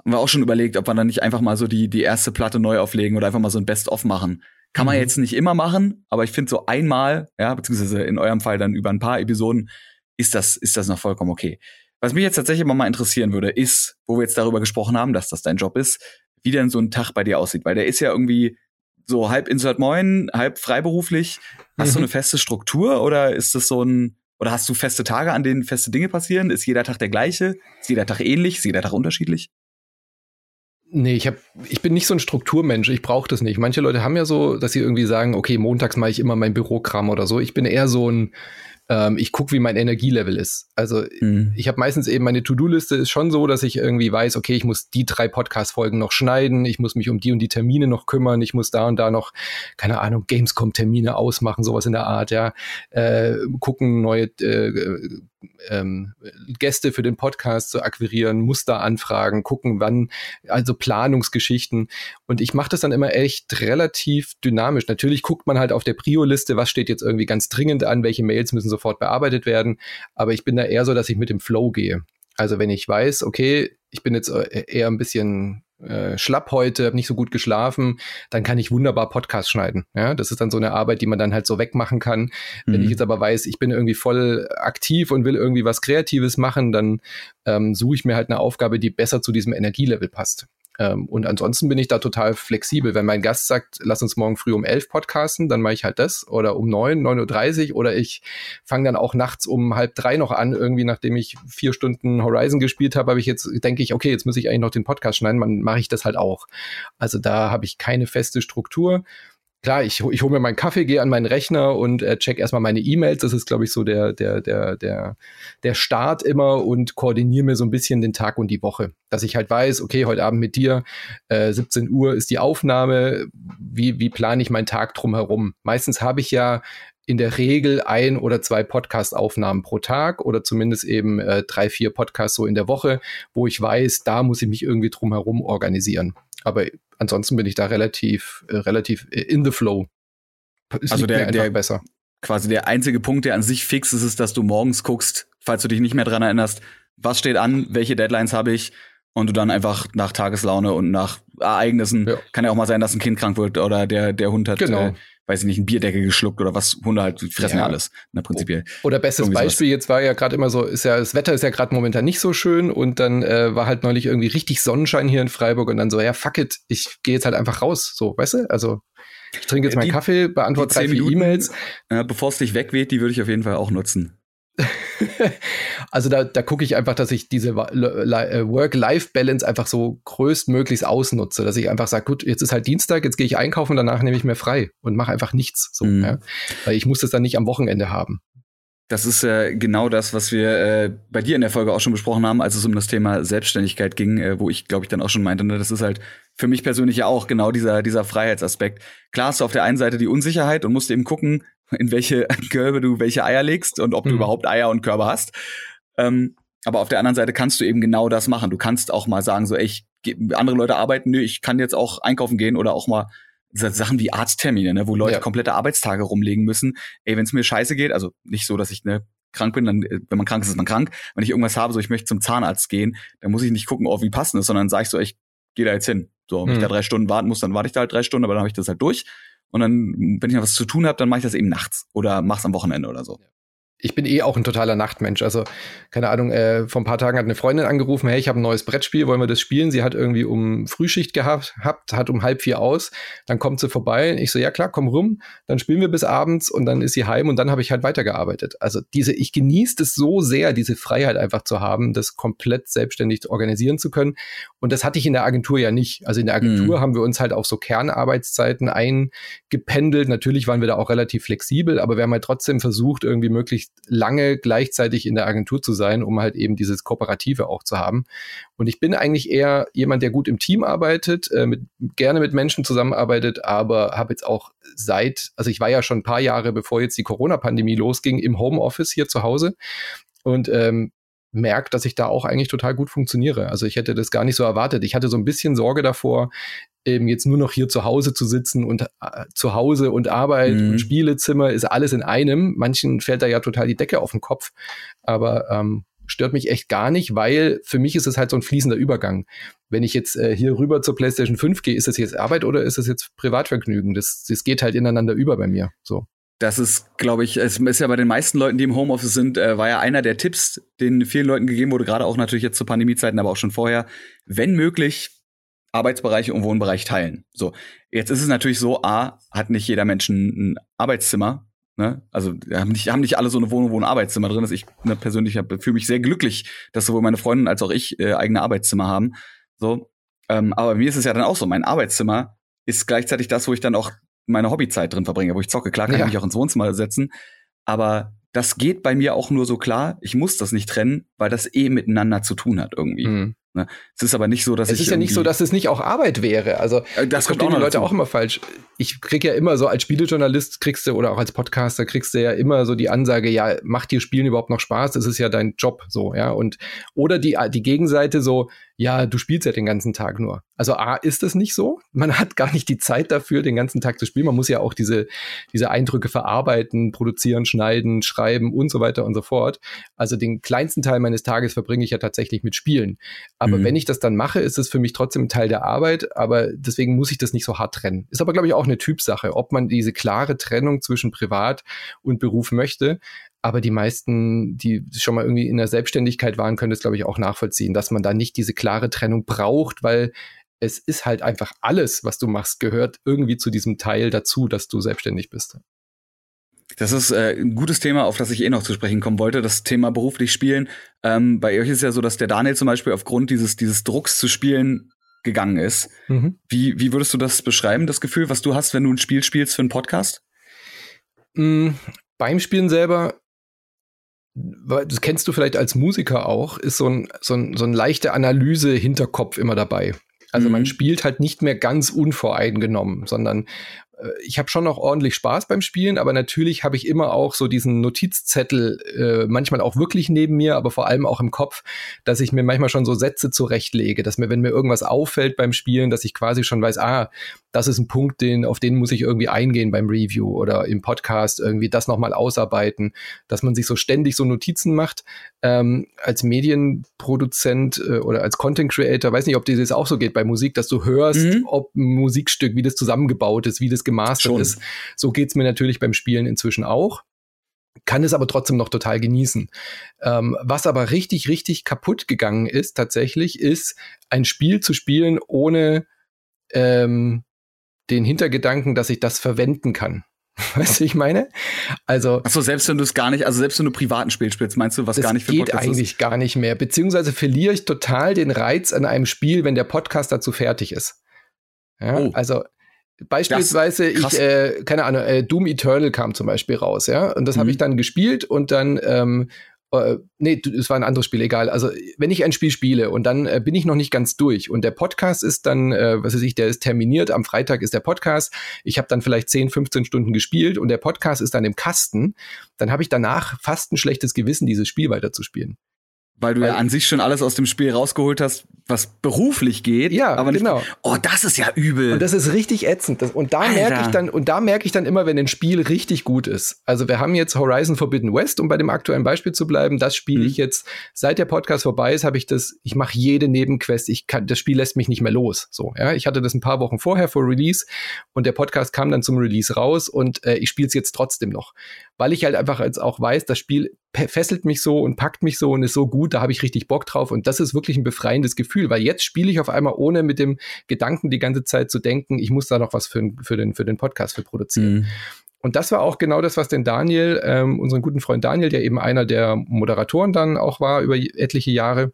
Haben wir auch schon überlegt, ob wir dann nicht einfach mal so die, die erste Platte neu auflegen oder einfach mal so ein Best-of machen. Kann man mhm. jetzt nicht immer machen, aber ich finde so einmal, ja, beziehungsweise in eurem Fall dann über ein paar Episoden, ist das, ist das noch vollkommen okay. Was mich jetzt tatsächlich mal interessieren würde, ist, wo wir jetzt darüber gesprochen haben, dass das dein Job ist, wie denn so ein Tag bei dir aussieht, weil der ist ja irgendwie so halb Insert Moin, halb freiberuflich. Hast mhm. du eine feste Struktur oder ist das so ein, oder hast du feste Tage, an denen feste Dinge passieren? Ist jeder Tag der gleiche? Ist jeder Tag ähnlich? Ist jeder Tag unterschiedlich? Nee, ich hab, ich bin nicht so ein Strukturmensch, ich brauche das nicht. Manche Leute haben ja so, dass sie irgendwie sagen, okay, montags mache ich immer mein Bürokram oder so. Ich bin eher so ein, ähm, ich gucke, wie mein Energielevel ist. Also mhm. ich habe meistens eben meine To-Do-Liste ist schon so, dass ich irgendwie weiß, okay, ich muss die drei Podcast-Folgen noch schneiden, ich muss mich um die und die Termine noch kümmern, ich muss da und da noch, keine Ahnung, Gamescom-Termine ausmachen, sowas in der Art, ja. Äh, gucken, neue äh, ähm, Gäste für den Podcast zu akquirieren, Muster anfragen, gucken, wann, also Planungsgeschichten. Und ich mache das dann immer echt relativ dynamisch. Natürlich guckt man halt auf der Prio-Liste, was steht jetzt irgendwie ganz dringend an, welche Mails müssen sofort bearbeitet werden. Aber ich bin da eher so, dass ich mit dem Flow gehe. Also wenn ich weiß, okay, ich bin jetzt äh, eher ein bisschen äh, schlapp heute, habe nicht so gut geschlafen, dann kann ich wunderbar Podcast schneiden. Ja, das ist dann so eine Arbeit, die man dann halt so wegmachen kann. Mhm. Wenn ich jetzt aber weiß, ich bin irgendwie voll aktiv und will irgendwie was Kreatives machen, dann ähm, suche ich mir halt eine Aufgabe, die besser zu diesem Energielevel passt. Ähm, und ansonsten bin ich da total flexibel. Wenn mein Gast sagt, lass uns morgen früh um elf podcasten, dann mache ich halt das. Oder um neun, neun Uhr dreißig. Oder ich fange dann auch nachts um halb drei noch an, irgendwie nachdem ich vier Stunden Horizon gespielt habe, habe ich jetzt, denke ich, okay, jetzt muss ich eigentlich noch den Podcast schneiden, dann mache ich das halt auch. Also da habe ich keine feste Struktur klar, ich, ich hole mir meinen Kaffee, gehe an meinen Rechner und äh, check erstmal meine E-Mails. Das ist, glaube ich, so der, der, der, der, der Start immer und koordiniere mir so ein bisschen den Tag und die Woche. Dass ich halt weiß, okay, heute Abend mit dir, äh, 17 Uhr ist die Aufnahme. Wie, wie plane ich meinen Tag drumherum? Meistens habe ich ja in der Regel ein oder zwei Podcast-Aufnahmen pro Tag oder zumindest eben äh, drei, vier Podcasts so in der Woche, wo ich weiß, da muss ich mich irgendwie drumherum organisieren. Aber ansonsten bin ich da relativ, äh, relativ in the flow. Es also der, der besser. Quasi der einzige Punkt, der an sich fix ist, ist, dass du morgens guckst, falls du dich nicht mehr dran erinnerst, was steht an, welche Deadlines habe ich und du dann einfach nach Tageslaune und nach Ereignissen, ja. kann ja auch mal sein, dass ein Kind krank wird oder der, der Hund hat genau. äh, weiß ich nicht, ein Bierdeckel geschluckt oder was Hunde halt fressen ja, alles, ne, prinzipiell. Oder bestes Beispiel jetzt war ja gerade immer so, ist ja, das Wetter ist ja gerade momentan nicht so schön und dann äh, war halt neulich irgendwie richtig Sonnenschein hier in Freiburg und dann so, ja, fuck it, ich gehe jetzt halt einfach raus, so, weißt du? Also ich trinke jetzt äh, meinen Kaffee, beantworte drei, vier E-Mails. Äh, Bevor es dich wegweht, die würde ich auf jeden Fall auch nutzen. also da, da gucke ich einfach, dass ich diese äh, Work-Life-Balance einfach so größtmöglichst ausnutze, dass ich einfach sage, gut, jetzt ist halt Dienstag, jetzt gehe ich einkaufen, danach nehme ich mir frei und mache einfach nichts. So, mhm. ja? Weil ich muss das dann nicht am Wochenende haben. Das ist äh, genau das, was wir äh, bei dir in der Folge auch schon besprochen haben, als es um das Thema Selbstständigkeit ging, äh, wo ich, glaube ich, dann auch schon meinte, ne, das ist halt für mich persönlich ja auch genau dieser, dieser Freiheitsaspekt. Klar hast du auf der einen Seite die Unsicherheit und musst eben gucken, in welche Körbe du welche Eier legst und ob du mhm. überhaupt Eier und Körbe hast. Ähm, aber auf der anderen Seite kannst du eben genau das machen. Du kannst auch mal sagen, so, ey, ich, andere Leute arbeiten, nö, ich kann jetzt auch einkaufen gehen oder auch mal Sachen wie Arzttermine, ne, wo Leute ja. komplette Arbeitstage rumlegen müssen. Ey, wenn es mir scheiße geht, also nicht so, dass ich ne, krank bin, dann, wenn man krank ist, ist man krank. Wenn ich irgendwas habe, so ich möchte zum Zahnarzt gehen, dann muss ich nicht gucken, oh, wie passend ist, sondern sage ich so, ich gehe da jetzt hin. So, wenn mhm. ich da drei Stunden warten muss, dann warte ich da halt drei Stunden, aber dann habe ich das halt durch. Und dann, wenn ich noch was zu tun habe, dann mache ich das eben nachts oder mach's am Wochenende oder so ich bin eh auch ein totaler Nachtmensch. Also, keine Ahnung, äh, vor ein paar Tagen hat eine Freundin angerufen, hey, ich habe ein neues Brettspiel, wollen wir das spielen? Sie hat irgendwie um Frühschicht gehabt, hat um halb vier aus, dann kommt sie vorbei. Ich so, ja klar, komm rum, dann spielen wir bis abends und dann ist sie heim und dann habe ich halt weitergearbeitet. Also diese, ich genieße es so sehr, diese Freiheit einfach zu haben, das komplett selbstständig organisieren zu können. Und das hatte ich in der Agentur ja nicht. Also in der Agentur mhm. haben wir uns halt auf so Kernarbeitszeiten eingependelt. Natürlich waren wir da auch relativ flexibel, aber wir haben halt trotzdem versucht, irgendwie möglichst lange gleichzeitig in der Agentur zu sein, um halt eben dieses Kooperative auch zu haben. Und ich bin eigentlich eher jemand, der gut im Team arbeitet, äh, mit, gerne mit Menschen zusammenarbeitet, aber habe jetzt auch seit, also ich war ja schon ein paar Jahre, bevor jetzt die Corona-Pandemie losging, im Homeoffice hier zu Hause. Und ähm, merkt, dass ich da auch eigentlich total gut funktioniere. Also ich hätte das gar nicht so erwartet. Ich hatte so ein bisschen Sorge davor, eben jetzt nur noch hier zu Hause zu sitzen und äh, zu Hause und Arbeit mhm. und Spielezimmer ist alles in einem. Manchen fällt da ja total die Decke auf den Kopf, aber ähm, stört mich echt gar nicht, weil für mich ist es halt so ein fließender Übergang. Wenn ich jetzt äh, hier rüber zur PlayStation 5 gehe, ist das jetzt Arbeit oder ist das jetzt Privatvergnügen? Das, das geht halt ineinander über bei mir. So. Das ist, glaube ich, es ist ja bei den meisten Leuten, die im Homeoffice sind, äh, war ja einer der Tipps, den vielen Leuten gegeben wurde, gerade auch natürlich jetzt zu Pandemiezeiten, aber auch schon vorher. Wenn möglich, Arbeitsbereiche und Wohnbereich teilen. So, jetzt ist es natürlich so, A, hat nicht jeder Mensch ein Arbeitszimmer. Ne? Also haben nicht, haben nicht alle so eine Wohnung, wo ein Arbeitszimmer drin ist. Ich ne, persönlich fühle mich sehr glücklich, dass sowohl meine Freundin als auch ich äh, eigene Arbeitszimmer haben. So, ähm, aber mir ist es ja dann auch so, mein Arbeitszimmer ist gleichzeitig das, wo ich dann auch meine Hobbyzeit drin verbringe, wo ich zocke. Klar kann ja. ich mich auch ins Wohnzimmer setzen, aber das geht bei mir auch nur so klar. Ich muss das nicht trennen, weil das eh miteinander zu tun hat irgendwie. Mhm. Ne? Es ist aber nicht so, dass es ich. Es ist ja nicht so, dass es nicht auch Arbeit wäre. Also das, das kommt auch die Leute dazu. auch immer falsch. Ich krieg ja immer so als Spielejournalist kriegst du oder auch als Podcaster kriegst du ja immer so die Ansage, ja, macht dir Spielen überhaupt noch Spaß? Das ist ja dein Job so, ja. Und oder die, die Gegenseite so, ja, du spielst ja den ganzen Tag nur. Also A, ist es nicht so. Man hat gar nicht die Zeit dafür, den ganzen Tag zu spielen. Man muss ja auch diese, diese Eindrücke verarbeiten, produzieren, schneiden, schreiben und so weiter und so fort. Also den kleinsten Teil meines Tages verbringe ich ja tatsächlich mit Spielen. Aber mhm. wenn ich das dann mache, ist es für mich trotzdem ein Teil der Arbeit. Aber deswegen muss ich das nicht so hart trennen. Ist aber, glaube ich, auch eine Typsache, ob man diese klare Trennung zwischen Privat und Beruf möchte. Aber die meisten, die schon mal irgendwie in der Selbstständigkeit waren, können das, glaube ich, auch nachvollziehen, dass man da nicht diese klare Trennung braucht, weil es ist halt einfach alles, was du machst, gehört irgendwie zu diesem Teil dazu, dass du selbstständig bist. Das ist äh, ein gutes Thema, auf das ich eh noch zu sprechen kommen wollte, das Thema beruflich spielen. Ähm, bei euch ist ja so, dass der Daniel zum Beispiel aufgrund dieses, dieses Drucks zu spielen gegangen ist. Mhm. Wie, wie würdest du das beschreiben, das Gefühl, was du hast, wenn du ein Spiel spielst für einen Podcast? Mhm. Beim Spielen selber das kennst du vielleicht als Musiker auch, ist so ein, so ein, so ein leichte Analyse-Hinterkopf immer dabei. Also mhm. man spielt halt nicht mehr ganz unvoreingenommen, sondern ich habe schon noch ordentlich Spaß beim Spielen, aber natürlich habe ich immer auch so diesen Notizzettel, äh, manchmal auch wirklich neben mir, aber vor allem auch im Kopf, dass ich mir manchmal schon so Sätze zurechtlege, dass mir, wenn mir irgendwas auffällt beim Spielen, dass ich quasi schon weiß, ah, das ist ein Punkt, den, auf den muss ich irgendwie eingehen beim Review oder im Podcast irgendwie das nochmal ausarbeiten, dass man sich so ständig so Notizen macht. Ähm, als Medienproduzent äh, oder als Content Creator, weiß nicht, ob dir das auch so geht bei Musik, dass du hörst, mhm. ob ein Musikstück, wie das zusammengebaut ist, wie das gemastert Schon. ist. So geht's mir natürlich beim Spielen inzwischen auch kann es aber trotzdem noch total genießen. Ähm, was aber richtig, richtig kaputt gegangen ist tatsächlich, ist ein Spiel zu spielen ohne ähm, den Hintergedanken, dass ich das verwenden kann. Weißt du, ich meine? Also. Achso, selbst wenn du es gar nicht, also selbst wenn du privaten Spiel spielst, meinst du, was gar nicht für geht Podcast eigentlich ist? gar nicht mehr. Beziehungsweise verliere ich total den Reiz an einem Spiel, wenn der Podcast dazu fertig ist. Ja, oh. also. Beispielsweise, ich, äh, keine Ahnung, äh, Doom Eternal kam zum Beispiel raus, ja, und das mhm. habe ich dann gespielt und dann ähm, äh, nee, es war ein anderes Spiel, egal. Also, wenn ich ein Spiel spiele und dann äh, bin ich noch nicht ganz durch und der Podcast ist dann, äh, was weiß ich, der ist terminiert, am Freitag ist der Podcast, ich habe dann vielleicht 10, 15 Stunden gespielt und der Podcast ist dann im Kasten, dann habe ich danach fast ein schlechtes Gewissen, dieses Spiel weiterzuspielen. Weil du Weil, ja an sich schon alles aus dem Spiel rausgeholt hast, was beruflich geht. Ja, aber nicht, genau. Oh, das ist ja übel. Und das ist richtig ätzend. Das, und da merke ich dann, und da merke ich dann immer, wenn ein Spiel richtig gut ist. Also wir haben jetzt Horizon Forbidden West, um bei dem aktuellen Beispiel zu bleiben. Das spiele mhm. ich jetzt, seit der Podcast vorbei ist, habe ich das, ich mache jede Nebenquest. Ich kann, das Spiel lässt mich nicht mehr los. So, ja. Ich hatte das ein paar Wochen vorher vor Release und der Podcast kam dann zum Release raus und äh, ich spiele es jetzt trotzdem noch. Weil ich halt einfach jetzt auch weiß, das Spiel fesselt mich so und packt mich so und ist so gut, da habe ich richtig Bock drauf. Und das ist wirklich ein befreiendes Gefühl, weil jetzt spiele ich auf einmal, ohne mit dem Gedanken die ganze Zeit zu denken, ich muss da noch was für, für, den, für den Podcast für produzieren. Mhm. Und das war auch genau das, was den Daniel, ähm, unseren guten Freund Daniel, der eben einer der Moderatoren dann auch war über etliche Jahre,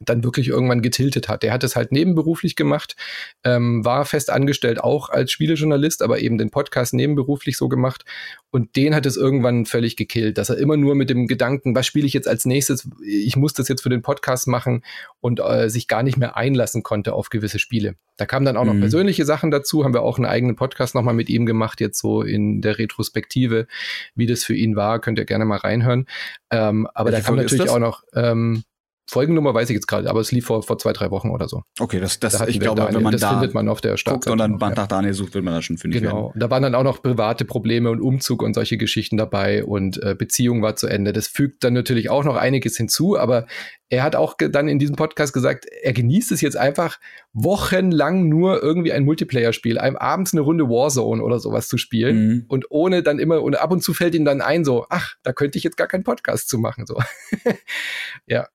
dann wirklich irgendwann getiltet hat. Der hat es halt nebenberuflich gemacht, ähm, war fest angestellt auch als Spielejournalist, aber eben den Podcast nebenberuflich so gemacht. Und den hat es irgendwann völlig gekillt, dass er immer nur mit dem Gedanken, was spiele ich jetzt als nächstes, ich muss das jetzt für den Podcast machen und äh, sich gar nicht mehr einlassen konnte auf gewisse Spiele. Da kamen dann auch noch mhm. persönliche Sachen dazu, haben wir auch einen eigenen Podcast nochmal mit ihm gemacht, jetzt so in der Retrospektive, wie das für ihn war, könnt ihr gerne mal reinhören. Ähm, aber Welche da kam natürlich auch noch, ähm, Folgennummer weiß ich jetzt gerade, aber es lief vor, vor zwei, drei Wochen oder so. Okay, das, das da ich glaube, Daniel, wenn man das da findet man auf der Startseite. Guckt und dann Band nach Daniel sucht, wird man da schon fündig Genau. Werden. Da waren dann auch noch private Probleme und Umzug und solche Geschichten dabei und äh, Beziehung war zu Ende. Das fügt dann natürlich auch noch einiges hinzu, aber er hat auch dann in diesem Podcast gesagt, er genießt es jetzt einfach wochenlang nur irgendwie ein Multiplayer-Spiel, einem abends eine Runde Warzone oder sowas zu spielen mhm. und ohne dann immer und ab und zu fällt ihm dann ein so, ach, da könnte ich jetzt gar keinen Podcast zu machen so. ja,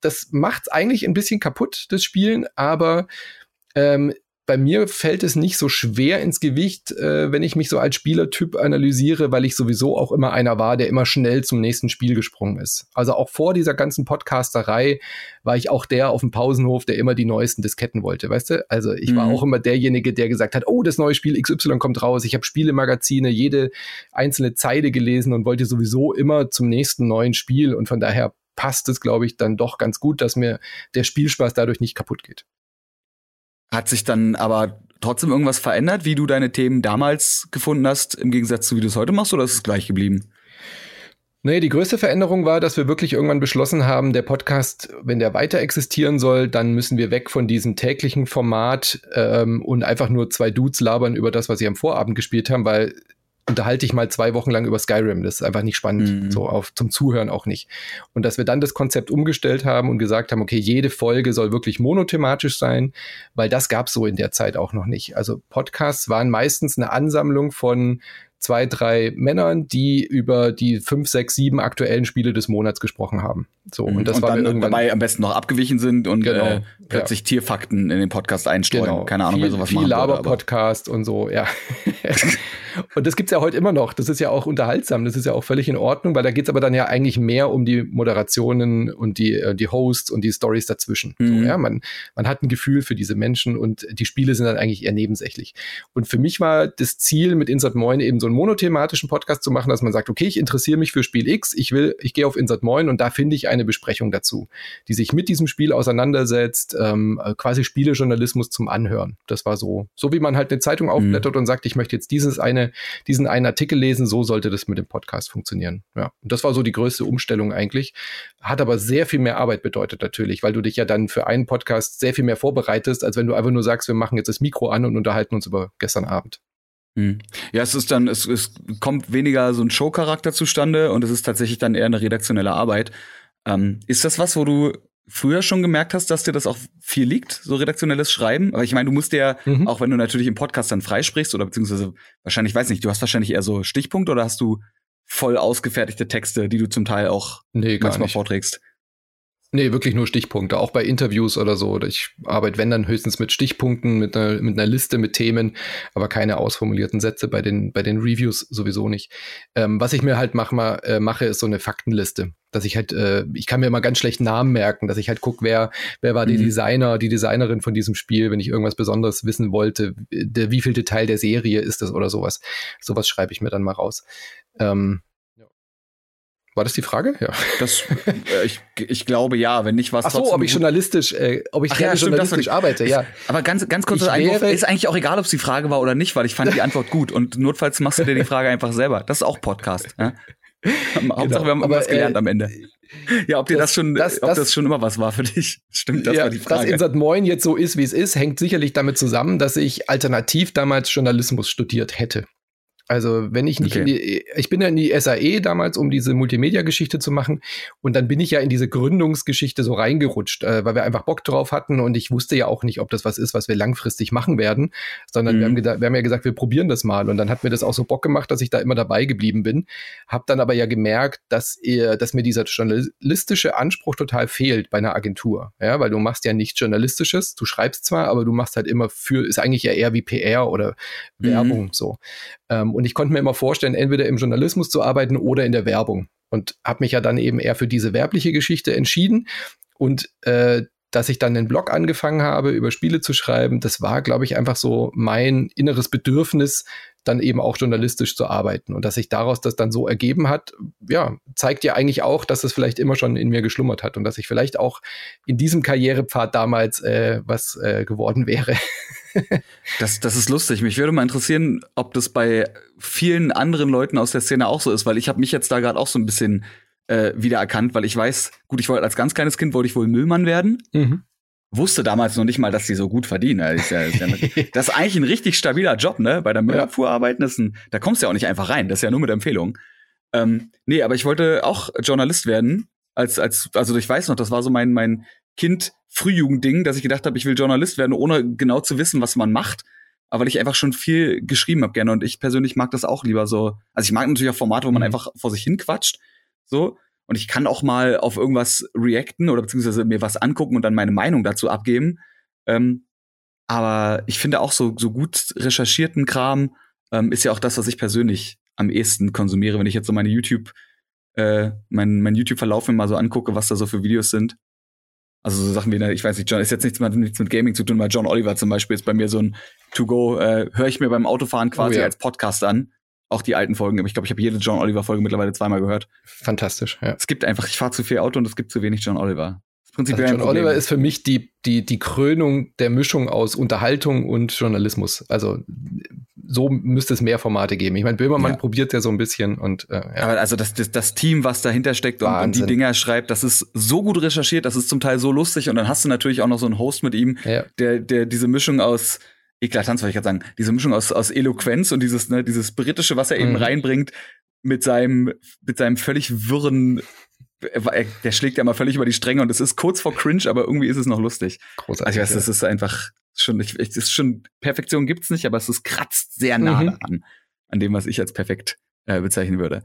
das macht eigentlich ein bisschen kaputt, das Spielen, aber ähm, bei mir fällt es nicht so schwer ins Gewicht, äh, wenn ich mich so als Spielertyp analysiere, weil ich sowieso auch immer einer war, der immer schnell zum nächsten Spiel gesprungen ist. Also auch vor dieser ganzen Podcasterei war ich auch der auf dem Pausenhof, der immer die neuesten Disketten wollte, weißt du? Also ich mhm. war auch immer derjenige, der gesagt hat, oh, das neue Spiel XY kommt raus. Ich habe Spielemagazine, jede einzelne Zeile gelesen und wollte sowieso immer zum nächsten neuen Spiel und von daher passt es, glaube ich, dann doch ganz gut, dass mir der Spielspaß dadurch nicht kaputt geht. Hat sich dann aber trotzdem irgendwas verändert, wie du deine Themen damals gefunden hast, im Gegensatz zu wie du es heute machst, oder ist es gleich geblieben? Nee, die größte Veränderung war, dass wir wirklich irgendwann beschlossen haben, der Podcast, wenn der weiter existieren soll, dann müssen wir weg von diesem täglichen Format ähm, und einfach nur zwei Dudes labern über das, was sie am Vorabend gespielt haben, weil unterhalte ich mal zwei Wochen lang über Skyrim. Das ist einfach nicht spannend, mhm. so auf, zum Zuhören auch nicht. Und dass wir dann das Konzept umgestellt haben und gesagt haben, okay, jede Folge soll wirklich monothematisch sein, weil das gab es so in der Zeit auch noch nicht. Also Podcasts waren meistens eine Ansammlung von zwei, drei Männern, die über die fünf, sechs, sieben aktuellen Spiele des Monats gesprochen haben. So, und das und war dann irgendwann dabei am besten noch abgewichen sind und genau, äh, plötzlich ja. Tierfakten in den Podcast einstreuen. Genau. Keine Ahnung, viel, wer sowas viel Laber-Podcast und so, ja. und das gibt's ja heute immer noch. Das ist ja auch unterhaltsam. Das ist ja auch völlig in Ordnung, weil da geht's aber dann ja eigentlich mehr um die Moderationen und die, äh, die Hosts und die Stories dazwischen. Mhm. So, ja, man, man hat ein Gefühl für diese Menschen und die Spiele sind dann eigentlich eher nebensächlich. Und für mich war das Ziel mit Insert Moin eben so einen monothematischen Podcast zu machen, dass man sagt, okay, ich interessiere mich für Spiel X, ich will, ich gehe auf Insert Moin und da finde ich eine Besprechung dazu, die sich mit diesem Spiel auseinandersetzt, ähm, äh, quasi Spielejournalismus zum Anhören. Das war so, so wie man halt eine Zeitung mhm. aufblättert mhm. und sagt, ich möchte jetzt dieses eine, diesen einen Artikel lesen, so sollte das mit dem Podcast funktionieren. Ja, und das war so die größte Umstellung eigentlich. Hat aber sehr viel mehr Arbeit bedeutet natürlich, weil du dich ja dann für einen Podcast sehr viel mehr vorbereitest, als wenn du einfach nur sagst, wir machen jetzt das Mikro an und unterhalten uns über gestern Abend. Mhm. Ja, es ist dann, es, es kommt weniger so ein Show-Charakter zustande und es ist tatsächlich dann eher eine redaktionelle Arbeit. Ähm, ist das was, wo du früher schon gemerkt hast, dass dir das auch viel liegt, so redaktionelles Schreiben? Aber ich meine, du musst ja, mhm. auch wenn du natürlich im Podcast dann freisprichst oder beziehungsweise wahrscheinlich, weiß nicht, du hast wahrscheinlich eher so Stichpunkte oder hast du voll ausgefertigte Texte, die du zum Teil auch nee, manchmal nicht. vorträgst? Nee, wirklich nur Stichpunkte, auch bei Interviews oder so. Ich arbeite, wenn dann höchstens mit Stichpunkten, mit einer, mit einer Liste, mit Themen, aber keine ausformulierten Sätze bei den, bei den Reviews sowieso nicht. Ähm, was ich mir halt mach, mal, äh, mache, ist so eine Faktenliste. Dass ich halt, äh, ich kann mir immer ganz schlecht Namen merken, dass ich halt gucke, wer, wer war mhm. die Designer, die Designerin von diesem Spiel, wenn ich irgendwas Besonderes wissen wollte, der, wie viel Teil der Serie ist das oder sowas. Sowas schreibe ich mir dann mal raus. Ähm, war das die Frage? Ja. Das, äh, ich, ich glaube ja, wenn nicht was. Ach so, ob ich journalistisch, äh, ob ich Ach ja, stimmt, journalistisch arbeite, ja. Aber ganz, ganz kurz Einwurf, ist eigentlich auch egal, ob es die Frage war oder nicht, weil ich fand die Antwort gut und notfalls machst du dir die Frage einfach selber. Das ist auch Podcast. Ja? Genau. Hauptsache, wir haben irgendwas gelernt äh, am Ende. Ja, ob dir das, das schon, das, ob das, das, schon immer was war für dich. Stimmt, das ja, war die Frage. Dass Insert Moin jetzt so ist, wie es ist, hängt sicherlich damit zusammen, dass ich alternativ damals Journalismus studiert hätte. Also wenn ich nicht okay. in die, ich bin ja in die SAE damals, um diese Multimedia-Geschichte zu machen. Und dann bin ich ja in diese Gründungsgeschichte so reingerutscht, äh, weil wir einfach Bock drauf hatten. Und ich wusste ja auch nicht, ob das was ist, was wir langfristig machen werden, sondern mhm. wir, haben mhm. wir haben ja gesagt, wir probieren das mal. Und dann hat mir das auch so Bock gemacht, dass ich da immer dabei geblieben bin. Hab dann aber ja gemerkt, dass, ihr, dass mir dieser journalistische Anspruch total fehlt bei einer Agentur. Ja, weil du machst ja nichts Journalistisches. Du schreibst zwar, aber du machst halt immer für, ist eigentlich ja eher wie PR oder mhm. Werbung so. Ähm, und ich konnte mir immer vorstellen, entweder im Journalismus zu arbeiten oder in der Werbung. Und habe mich ja dann eben eher für diese werbliche Geschichte entschieden. Und äh, dass ich dann einen Blog angefangen habe, über Spiele zu schreiben, das war, glaube ich, einfach so mein inneres Bedürfnis, dann eben auch journalistisch zu arbeiten. Und dass sich daraus das dann so ergeben hat, ja, zeigt ja eigentlich auch, dass es vielleicht immer schon in mir geschlummert hat und dass ich vielleicht auch in diesem Karrierepfad damals äh, was äh, geworden wäre. das, das ist lustig. Mich würde mal interessieren, ob das bei vielen anderen Leuten aus der Szene auch so ist, weil ich habe mich jetzt da gerade auch so ein bisschen äh, wiedererkannt, weil ich weiß, gut, ich wollte als ganz kleines Kind wollte ich wohl Müllmann werden. Mhm wusste damals noch nicht mal, dass die so gut verdienen. Das ist, ja, das, ist ja, das ist eigentlich ein richtig stabiler Job, ne? Bei der Müllabfuhr arbeiten, ist ein, da kommst du ja auch nicht einfach rein. Das ist ja nur mit Empfehlung. Ähm, nee, aber ich wollte auch Journalist werden. Als, als, also ich weiß noch, das war so mein, mein Kind-Frühjugendding, dass ich gedacht habe, ich will Journalist werden, ohne genau zu wissen, was man macht. Aber weil ich einfach schon viel geschrieben habe gerne und ich persönlich mag das auch lieber so. Also ich mag natürlich auch Formate, wo man mhm. einfach vor sich hin quatscht. So und ich kann auch mal auf irgendwas reacten oder beziehungsweise mir was angucken und dann meine Meinung dazu abgeben. Ähm, aber ich finde auch so, so gut recherchierten Kram ähm, ist ja auch das, was ich persönlich am ehesten konsumiere, wenn ich jetzt so meine YouTube, äh, mein, mein YouTube-Verlauf mir mal so angucke, was da so für Videos sind. Also so Sachen wie, ich weiß nicht, John, ist jetzt nichts, mit, nichts mit Gaming zu tun, weil John Oliver zum Beispiel ist bei mir so ein To-Go, äh, höre ich mir beim Autofahren quasi oh, ja. als Podcast an auch die alten Folgen. Ich glaube, ich habe jede John Oliver Folge mittlerweile zweimal gehört. Fantastisch, ja. Es gibt einfach, ich fahre zu viel Auto und es gibt zu wenig John Oliver. Prinzipiell also John Oliver ist für mich die, die, die Krönung der Mischung aus Unterhaltung und Journalismus. Also so müsste es mehr Formate geben. Ich meine, Böhmermann ja. probiert ja so ein bisschen und äh, ja. Aber also das, das, das Team, was dahinter steckt und, und, die Dinger schreibt, das ist so gut recherchiert, das ist zum Teil so lustig und dann hast du natürlich auch noch so einen Host mit ihm, ja. der, der diese Mischung aus Eklatanz, wollte ich gerade sagen, diese Mischung aus, aus Eloquenz und dieses, ne, dieses britische, was er eben mhm. reinbringt, mit seinem, mit seinem völlig wirren der schlägt ja mal völlig über die Stränge und es ist kurz vor cringe, aber irgendwie ist es noch lustig. Großartig. Also ich weiß, das ist einfach schon, ich, es ist schon, Perfektion gibt's nicht, aber es ist kratzt sehr nah mhm. an, an dem, was ich als perfekt äh, bezeichnen würde.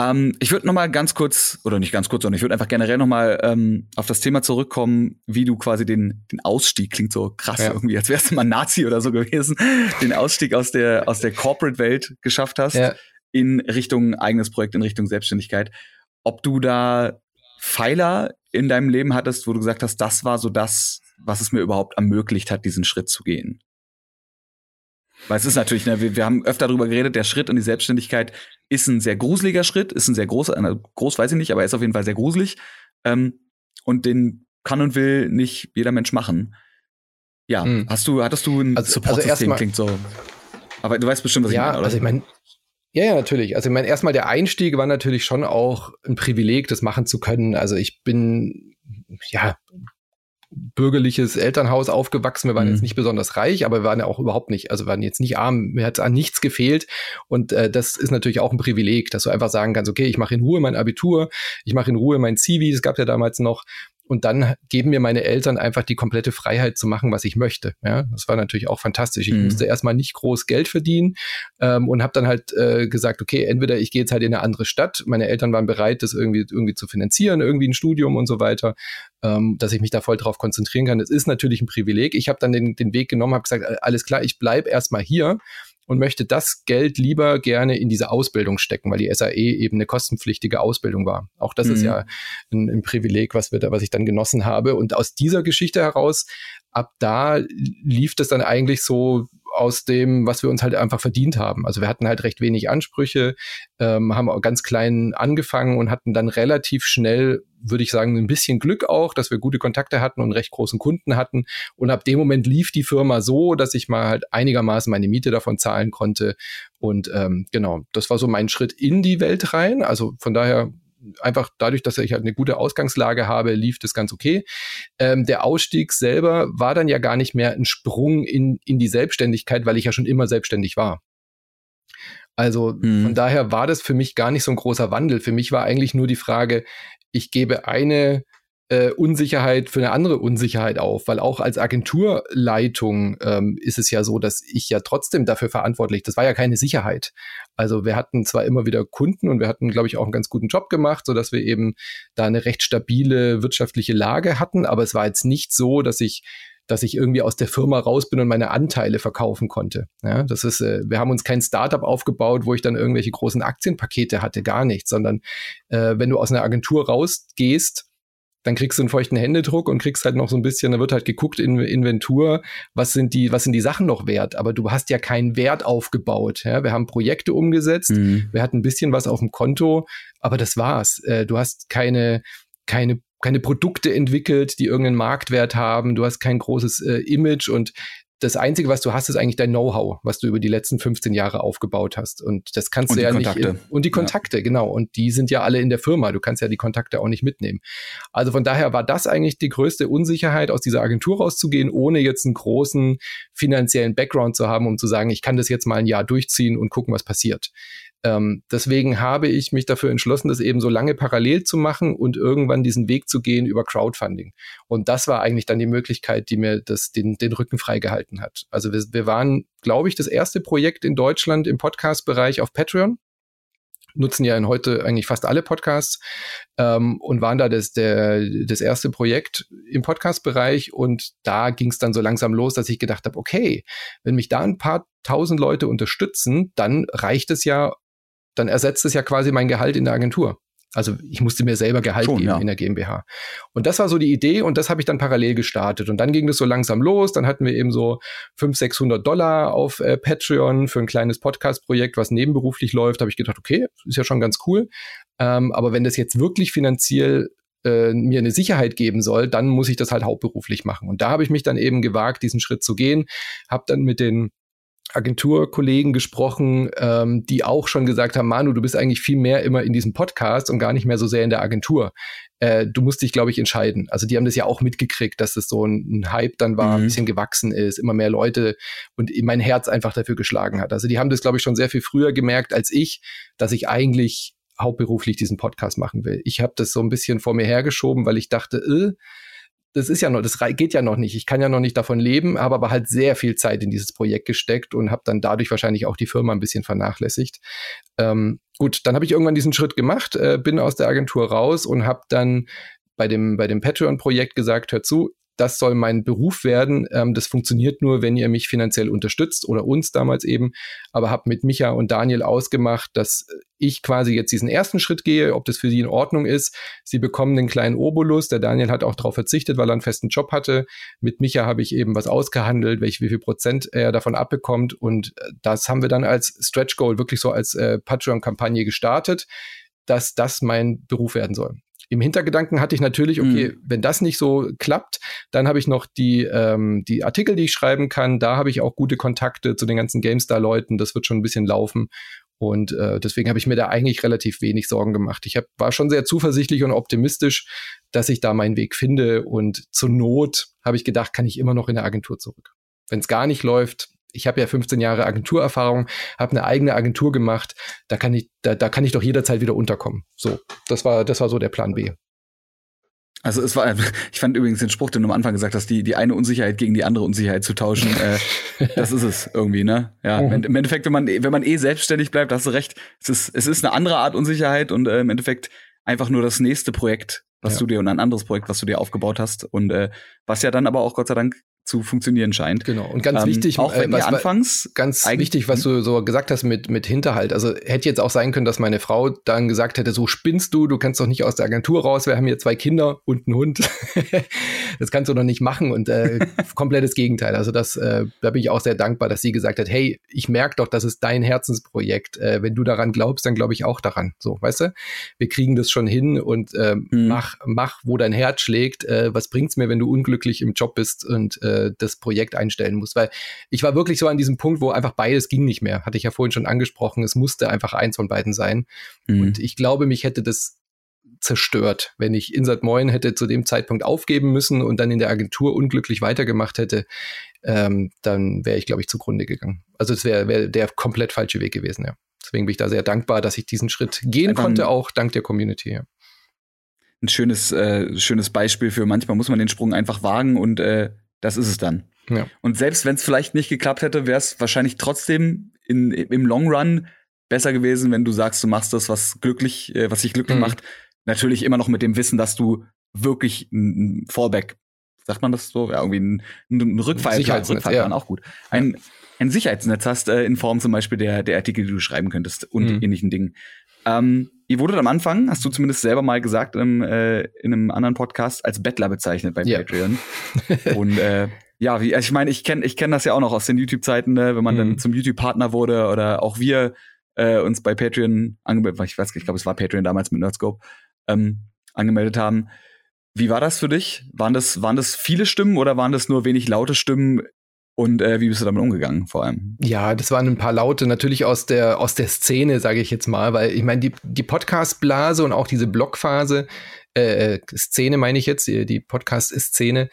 Ähm, ich würde noch mal ganz kurz, oder nicht ganz kurz, sondern ich würde einfach generell noch mal ähm, auf das Thema zurückkommen, wie du quasi den, den Ausstieg, klingt so krass ja. irgendwie, als wärst du mal Nazi oder so gewesen, den Ausstieg aus der, aus der Corporate-Welt geschafft hast, ja. in Richtung eigenes Projekt, in Richtung Selbstständigkeit. Ob du da Pfeiler in deinem Leben hattest, wo du gesagt hast, das war so das, was es mir überhaupt ermöglicht hat, diesen Schritt zu gehen. Weil es ist natürlich, ne, wir, wir haben öfter darüber geredet, der Schritt in die Selbstständigkeit ist ein sehr gruseliger Schritt, ist ein sehr großer, äh, groß weiß ich nicht, aber er ist auf jeden Fall sehr gruselig. Ähm, und den kann und will nicht jeder Mensch machen. Ja, hm. hast du, hattest du ein also, Support-System, also klingt so. Aber du weißt bestimmt, was ja, ich meine, oder? Also ich meine, ja, ja, natürlich. Also ich meine, erstmal der Einstieg war natürlich schon auch ein Privileg, das machen zu können. Also ich bin ja bürgerliches Elternhaus aufgewachsen. Wir waren mhm. jetzt nicht besonders reich, aber wir waren ja auch überhaupt nicht, also wir waren jetzt nicht arm. Mir hat an nichts gefehlt. Und äh, das ist natürlich auch ein Privileg, dass du einfach sagen kannst, okay, ich mache in Ruhe mein Abitur, ich mache in Ruhe mein Zivi, es gab ja damals noch, und dann geben mir meine Eltern einfach die komplette Freiheit zu machen, was ich möchte. Ja, das war natürlich auch fantastisch. Ich mhm. musste erstmal nicht groß Geld verdienen ähm, und habe dann halt äh, gesagt, okay, entweder ich gehe jetzt halt in eine andere Stadt. Meine Eltern waren bereit, das irgendwie irgendwie zu finanzieren, irgendwie ein Studium und so weiter, ähm, dass ich mich da voll drauf konzentrieren kann. Das ist natürlich ein Privileg. Ich habe dann den, den Weg genommen, habe gesagt, alles klar, ich bleib erstmal hier und möchte das Geld lieber gerne in diese Ausbildung stecken, weil die SAE eben eine kostenpflichtige Ausbildung war. Auch das mhm. ist ja ein, ein, Privileg, was, wir da, was ich dann genossen habe. Und aus dieser Geschichte heraus, ab da lief das dann eigentlich so aus dem, was wir uns halt einfach verdient haben. Also wir hatten halt recht wenig Ansprüche, ähm, haben auch ganz klein angefangen und hatten dann relativ schnell, würde ich sagen, ein bisschen Glück auch, dass wir gute Kontakte hatten und recht großen Kunden hatten. Und ab dem Moment lief die Firma so, dass ich mal halt einigermaßen meine Miete davon zahlen konnte. Und ähm, genau, das war so mein Schritt in die Welt rein. Also von daher einfach dadurch, dass ich halt eine gute Ausgangslage habe, lief das ganz okay. Ähm, der Ausstieg selber war dann ja gar nicht mehr ein Sprung in, in die Selbstständigkeit, weil ich ja schon immer selbstständig war. Also hm. von daher war das für mich gar nicht so ein großer Wandel. Für mich war eigentlich nur die Frage, ich gebe eine äh, Unsicherheit für eine andere Unsicherheit auf, weil auch als Agenturleitung ähm, ist es ja so, dass ich ja trotzdem dafür verantwortlich, das war ja keine Sicherheit. Also wir hatten zwar immer wieder Kunden und wir hatten, glaube ich, auch einen ganz guten Job gemacht, so dass wir eben da eine recht stabile wirtschaftliche Lage hatten, aber es war jetzt nicht so, dass ich dass ich irgendwie aus der Firma raus bin und meine Anteile verkaufen konnte. Ja, das ist, äh, wir haben uns kein Startup aufgebaut, wo ich dann irgendwelche großen Aktienpakete hatte, gar nichts, sondern äh, wenn du aus einer Agentur rausgehst, dann kriegst du einen feuchten Händedruck und kriegst halt noch so ein bisschen, da wird halt geguckt in Inventur, was sind die, was sind die Sachen noch wert? Aber du hast ja keinen Wert aufgebaut. Ja? Wir haben Projekte umgesetzt, mhm. wir hatten ein bisschen was auf dem Konto, aber das war's. Äh, du hast keine, keine keine Produkte entwickelt, die irgendeinen Marktwert haben. Du hast kein großes äh, Image und das Einzige, was du hast, ist eigentlich dein Know-how, was du über die letzten 15 Jahre aufgebaut hast. Und das kannst und du ja Kontakte. nicht. In, und die Kontakte, ja. genau. Und die sind ja alle in der Firma. Du kannst ja die Kontakte auch nicht mitnehmen. Also von daher war das eigentlich die größte Unsicherheit, aus dieser Agentur rauszugehen, ohne jetzt einen großen finanziellen Background zu haben, um zu sagen, ich kann das jetzt mal ein Jahr durchziehen und gucken, was passiert. Ähm, deswegen habe ich mich dafür entschlossen, das eben so lange parallel zu machen und irgendwann diesen Weg zu gehen über Crowdfunding. Und das war eigentlich dann die Möglichkeit, die mir das, den, den Rücken freigehalten hat. Also wir, wir waren, glaube ich, das erste Projekt in Deutschland im Podcast-Bereich auf Patreon nutzen ja in heute eigentlich fast alle Podcasts ähm, und waren da das, der, das erste Projekt im Podcast-Bereich und da ging es dann so langsam los, dass ich gedacht habe, okay, wenn mich da ein paar tausend Leute unterstützen, dann reicht es ja, dann ersetzt es ja quasi mein Gehalt in der Agentur. Also ich musste mir selber Gehalt Schon, geben ja. in der GmbH. Und das war so die Idee und das habe ich dann parallel gestartet. Und dann ging das so langsam los. Dann hatten wir eben so 500, 600 Dollar auf äh, Patreon für ein kleines Podcast-Projekt, was nebenberuflich läuft. habe ich gedacht, okay, ist ja schon ganz cool. Ähm, aber wenn das jetzt wirklich finanziell äh, mir eine Sicherheit geben soll, dann muss ich das halt hauptberuflich machen. Und da habe ich mich dann eben gewagt, diesen Schritt zu gehen. Habe dann mit den Agenturkollegen gesprochen, ähm, die auch schon gesagt haben, Manu, du bist eigentlich viel mehr immer in diesem Podcast und gar nicht mehr so sehr in der Agentur. Äh, du musst dich, glaube ich, entscheiden. Also die haben das ja auch mitgekriegt, dass es so ein, ein Hype dann war, mhm. ein bisschen gewachsen ist, immer mehr Leute und mein Herz einfach dafür geschlagen hat. Also die haben das, glaube ich, schon sehr viel früher gemerkt als ich, dass ich eigentlich hauptberuflich diesen Podcast machen will. Ich habe das so ein bisschen vor mir hergeschoben, weil ich dachte, äh, das ist ja noch, das geht ja noch nicht. Ich kann ja noch nicht davon leben, habe aber halt sehr viel Zeit in dieses Projekt gesteckt und habe dann dadurch wahrscheinlich auch die Firma ein bisschen vernachlässigt. Ähm, gut, dann habe ich irgendwann diesen Schritt gemacht, äh, bin aus der Agentur raus und habe dann bei dem, bei dem Patreon-Projekt gesagt, hör zu, das soll mein Beruf werden. Ähm, das funktioniert nur, wenn ihr mich finanziell unterstützt oder uns damals eben. Aber habe mit Micha und Daniel ausgemacht, dass ich quasi jetzt diesen ersten Schritt gehe, ob das für sie in Ordnung ist. Sie bekommen den kleinen Obolus. Der Daniel hat auch darauf verzichtet, weil er einen festen Job hatte. Mit Micha habe ich eben was ausgehandelt, welch, wie viel Prozent er davon abbekommt. Und äh, das haben wir dann als Stretch Goal wirklich so als äh, Patreon-Kampagne gestartet, dass das mein Beruf werden soll. Im Hintergedanken hatte ich natürlich, okay, mhm. wenn das nicht so klappt, dann habe ich noch die, ähm, die Artikel, die ich schreiben kann. Da habe ich auch gute Kontakte zu den ganzen GameStar-Leuten. Das wird schon ein bisschen laufen. Und äh, deswegen habe ich mir da eigentlich relativ wenig Sorgen gemacht. Ich hab, war schon sehr zuversichtlich und optimistisch, dass ich da meinen Weg finde. Und zur Not habe ich gedacht, kann ich immer noch in der Agentur zurück. Wenn es gar nicht läuft, ich habe ja 15 Jahre Agenturerfahrung, habe eine eigene Agentur gemacht, da kann ich, da, da kann ich doch jederzeit wieder unterkommen. So, das war, das war so der Plan B. Also es war, ich fand übrigens den Spruch, den du am Anfang gesagt hast, die, die eine Unsicherheit gegen die andere Unsicherheit zu tauschen, äh, das ist es irgendwie, ne? Ja, mhm. im Endeffekt, wenn man, wenn man eh selbstständig bleibt, hast du recht, es ist, es ist eine andere Art Unsicherheit und äh, im Endeffekt einfach nur das nächste Projekt, was ja. du dir und ein anderes Projekt, was du dir aufgebaut hast und äh, was ja dann aber auch Gott sei Dank zu funktionieren scheint. Genau. Und ganz ähm, wichtig, auch wenn äh, was, anfangs ganz wichtig, was du so gesagt hast mit mit Hinterhalt. Also hätte jetzt auch sein können, dass meine Frau dann gesagt hätte, so spinnst du, du kannst doch nicht aus der Agentur raus. Wir haben hier zwei Kinder und einen Hund. das kannst du doch nicht machen und äh, komplettes Gegenteil. Also das, äh, da bin ich auch sehr dankbar, dass sie gesagt hat, hey, ich merke doch, das ist dein Herzensprojekt. Äh, wenn du daran glaubst, dann glaube ich auch daran. So, weißt du? Wir kriegen das schon hin und äh, hm. mach mach, wo dein Herz schlägt. Äh, was bringt's mir, wenn du unglücklich im Job bist und äh, äh, das Projekt einstellen muss. Weil ich war wirklich so an diesem Punkt, wo einfach beides ging nicht mehr. Hatte ich ja vorhin schon angesprochen. Es musste einfach eins von beiden sein. Mhm. Und ich glaube, mich hätte das zerstört, wenn ich Insert Moin hätte zu dem Zeitpunkt aufgeben müssen und dann in der Agentur unglücklich weitergemacht hätte, ähm, dann wäre ich, glaube ich, zugrunde gegangen. Also es wäre wär der komplett falsche Weg gewesen, ja. Deswegen bin ich da sehr dankbar, dass ich diesen Schritt gehen Einfach konnte, auch dank der Community. Ja. Ein schönes, äh, schönes Beispiel für manchmal muss man den Sprung einfach wagen und äh, das ist es dann. Ja. Und selbst wenn es vielleicht nicht geklappt hätte, wäre es wahrscheinlich trotzdem in, im Long Run besser gewesen, wenn du sagst, du machst das, was glücklich, äh, was dich glücklich mhm. macht. Natürlich immer noch mit dem Wissen, dass du wirklich ein Fallback, sagt man das so, ja, irgendwie ein, ein Rückfall, Rückfallplan ja. auch gut. Ein, ein Sicherheitsnetz hast äh, in Form zum Beispiel der, der Artikel, die du schreiben könntest und mhm. ähnlichen Dingen. Ähm, ihr wurdet am Anfang, hast du zumindest selber mal gesagt, im, äh, in einem anderen Podcast, als Bettler bezeichnet bei yeah. Patreon. und äh, ja, wie, also ich meine, ich kenne ich kenn das ja auch noch aus den YouTube-Zeiten, ne, wenn man mhm. dann zum YouTube-Partner wurde oder auch wir äh, uns bei Patreon angemeldet, ich weiß, ich glaube, es war Patreon damals mit Nerdscope, ähm, angemeldet haben. Wie war das für dich? Waren das, waren das viele Stimmen oder waren das nur wenig laute Stimmen und äh, wie bist du damit umgegangen, vor allem? Ja, das waren ein paar Laute, natürlich aus der, aus der Szene, sage ich jetzt mal, weil ich meine, die, die Podcast-Blase und auch diese Blogphase, äh, äh Szene meine ich jetzt, die, die Podcast-Szene,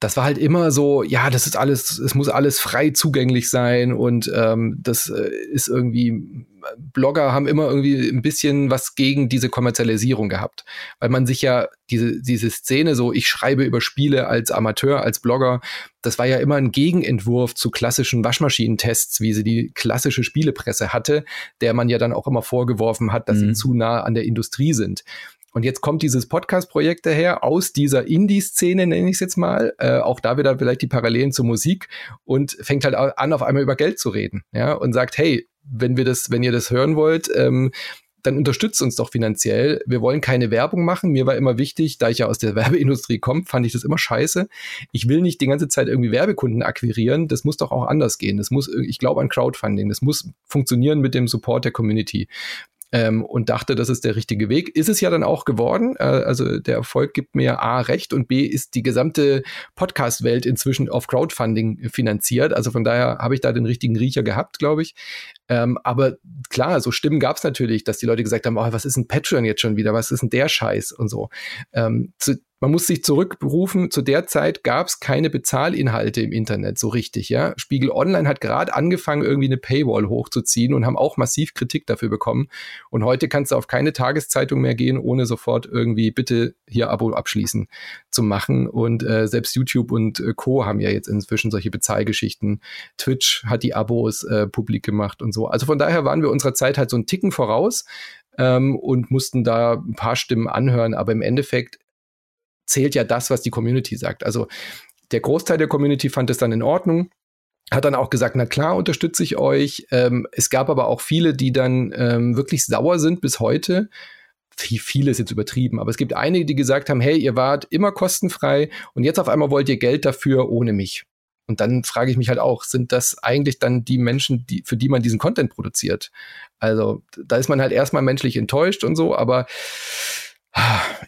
das war halt immer so, ja, das ist alles, es muss alles frei zugänglich sein und ähm, das äh, ist irgendwie, Blogger haben immer irgendwie ein bisschen was gegen diese Kommerzialisierung gehabt, weil man sich ja diese, diese Szene so, ich schreibe über Spiele als Amateur, als Blogger, das war ja immer ein Gegenentwurf zu klassischen Waschmaschinentests, wie sie die klassische Spielepresse hatte, der man ja dann auch immer vorgeworfen hat, dass mhm. sie zu nah an der Industrie sind. Und jetzt kommt dieses Podcast-Projekt daher aus dieser Indie-Szene, nenne ich es jetzt mal, äh, auch da wieder vielleicht die Parallelen zur Musik und fängt halt an, auf einmal über Geld zu reden, ja, und sagt, hey, wenn wir das, wenn ihr das hören wollt, ähm, dann unterstützt uns doch finanziell. Wir wollen keine Werbung machen. Mir war immer wichtig, da ich ja aus der Werbeindustrie komme, fand ich das immer scheiße. Ich will nicht die ganze Zeit irgendwie Werbekunden akquirieren. Das muss doch auch anders gehen. Das muss, ich glaube an Crowdfunding. Das muss funktionieren mit dem Support der Community. ähm, und dachte, das ist der richtige Weg. Ist es ja dann auch geworden. Äh, also der Erfolg gibt mir A recht und B ist die gesamte Podcast-Welt inzwischen auf Crowdfunding finanziert. Also von daher habe ich da den richtigen Riecher gehabt, glaube ich. Ähm, aber klar, so Stimmen gab es natürlich, dass die Leute gesagt haben, oh, was ist ein Patreon jetzt schon wieder? Was ist denn der Scheiß und so. Ähm, zu, man muss sich zurückberufen, zu der Zeit gab es keine Bezahlinhalte im Internet so richtig, ja. Spiegel Online hat gerade angefangen, irgendwie eine Paywall hochzuziehen und haben auch massiv Kritik dafür bekommen. Und heute kannst du auf keine Tageszeitung mehr gehen, ohne sofort irgendwie bitte hier Abo abschließen zu machen. Und äh, selbst YouTube und äh, Co. haben ja jetzt inzwischen solche Bezahlgeschichten. Twitch hat die Abos äh, publik gemacht und so. Also von daher waren wir unserer Zeit halt so einen Ticken voraus. Ähm, und mussten da ein paar Stimmen anhören, aber im Endeffekt zählt ja das, was die Community sagt. Also der Großteil der Community fand es dann in Ordnung, hat dann auch gesagt, na klar, unterstütze ich euch. Ähm, es gab aber auch viele, die dann ähm, wirklich sauer sind bis heute. Viele ist jetzt übertrieben, aber es gibt einige, die gesagt haben, hey, ihr wart immer kostenfrei und jetzt auf einmal wollt ihr Geld dafür ohne mich. Und dann frage ich mich halt auch, sind das eigentlich dann die Menschen, die, für die man diesen Content produziert? Also da ist man halt erstmal menschlich enttäuscht und so, aber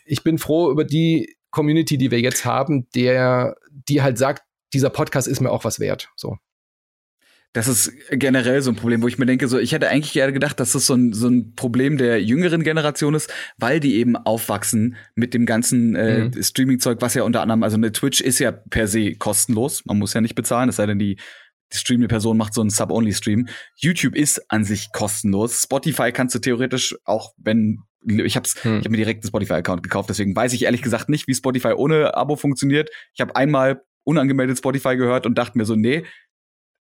ich bin froh über die Community, die wir jetzt haben, der, die halt sagt, dieser Podcast ist mir auch was wert. So. Das ist generell so ein Problem, wo ich mir denke, so, ich hätte eigentlich gerne gedacht, dass das so ein, so ein Problem der jüngeren Generation ist, weil die eben aufwachsen mit dem ganzen äh, mhm. Streaming-Zeug, was ja unter anderem, also eine Twitch ist ja per se kostenlos, man muss ja nicht bezahlen, es sei denn, die, die streamende Person macht so einen Sub-Only-Stream. YouTube ist an sich kostenlos. Spotify kannst du theoretisch, auch wenn ich hab's, hm. ich habe mir direkt einen Spotify-Account gekauft, deswegen weiß ich ehrlich gesagt nicht, wie Spotify ohne Abo funktioniert. Ich habe einmal unangemeldet Spotify gehört und dachte mir so, nee,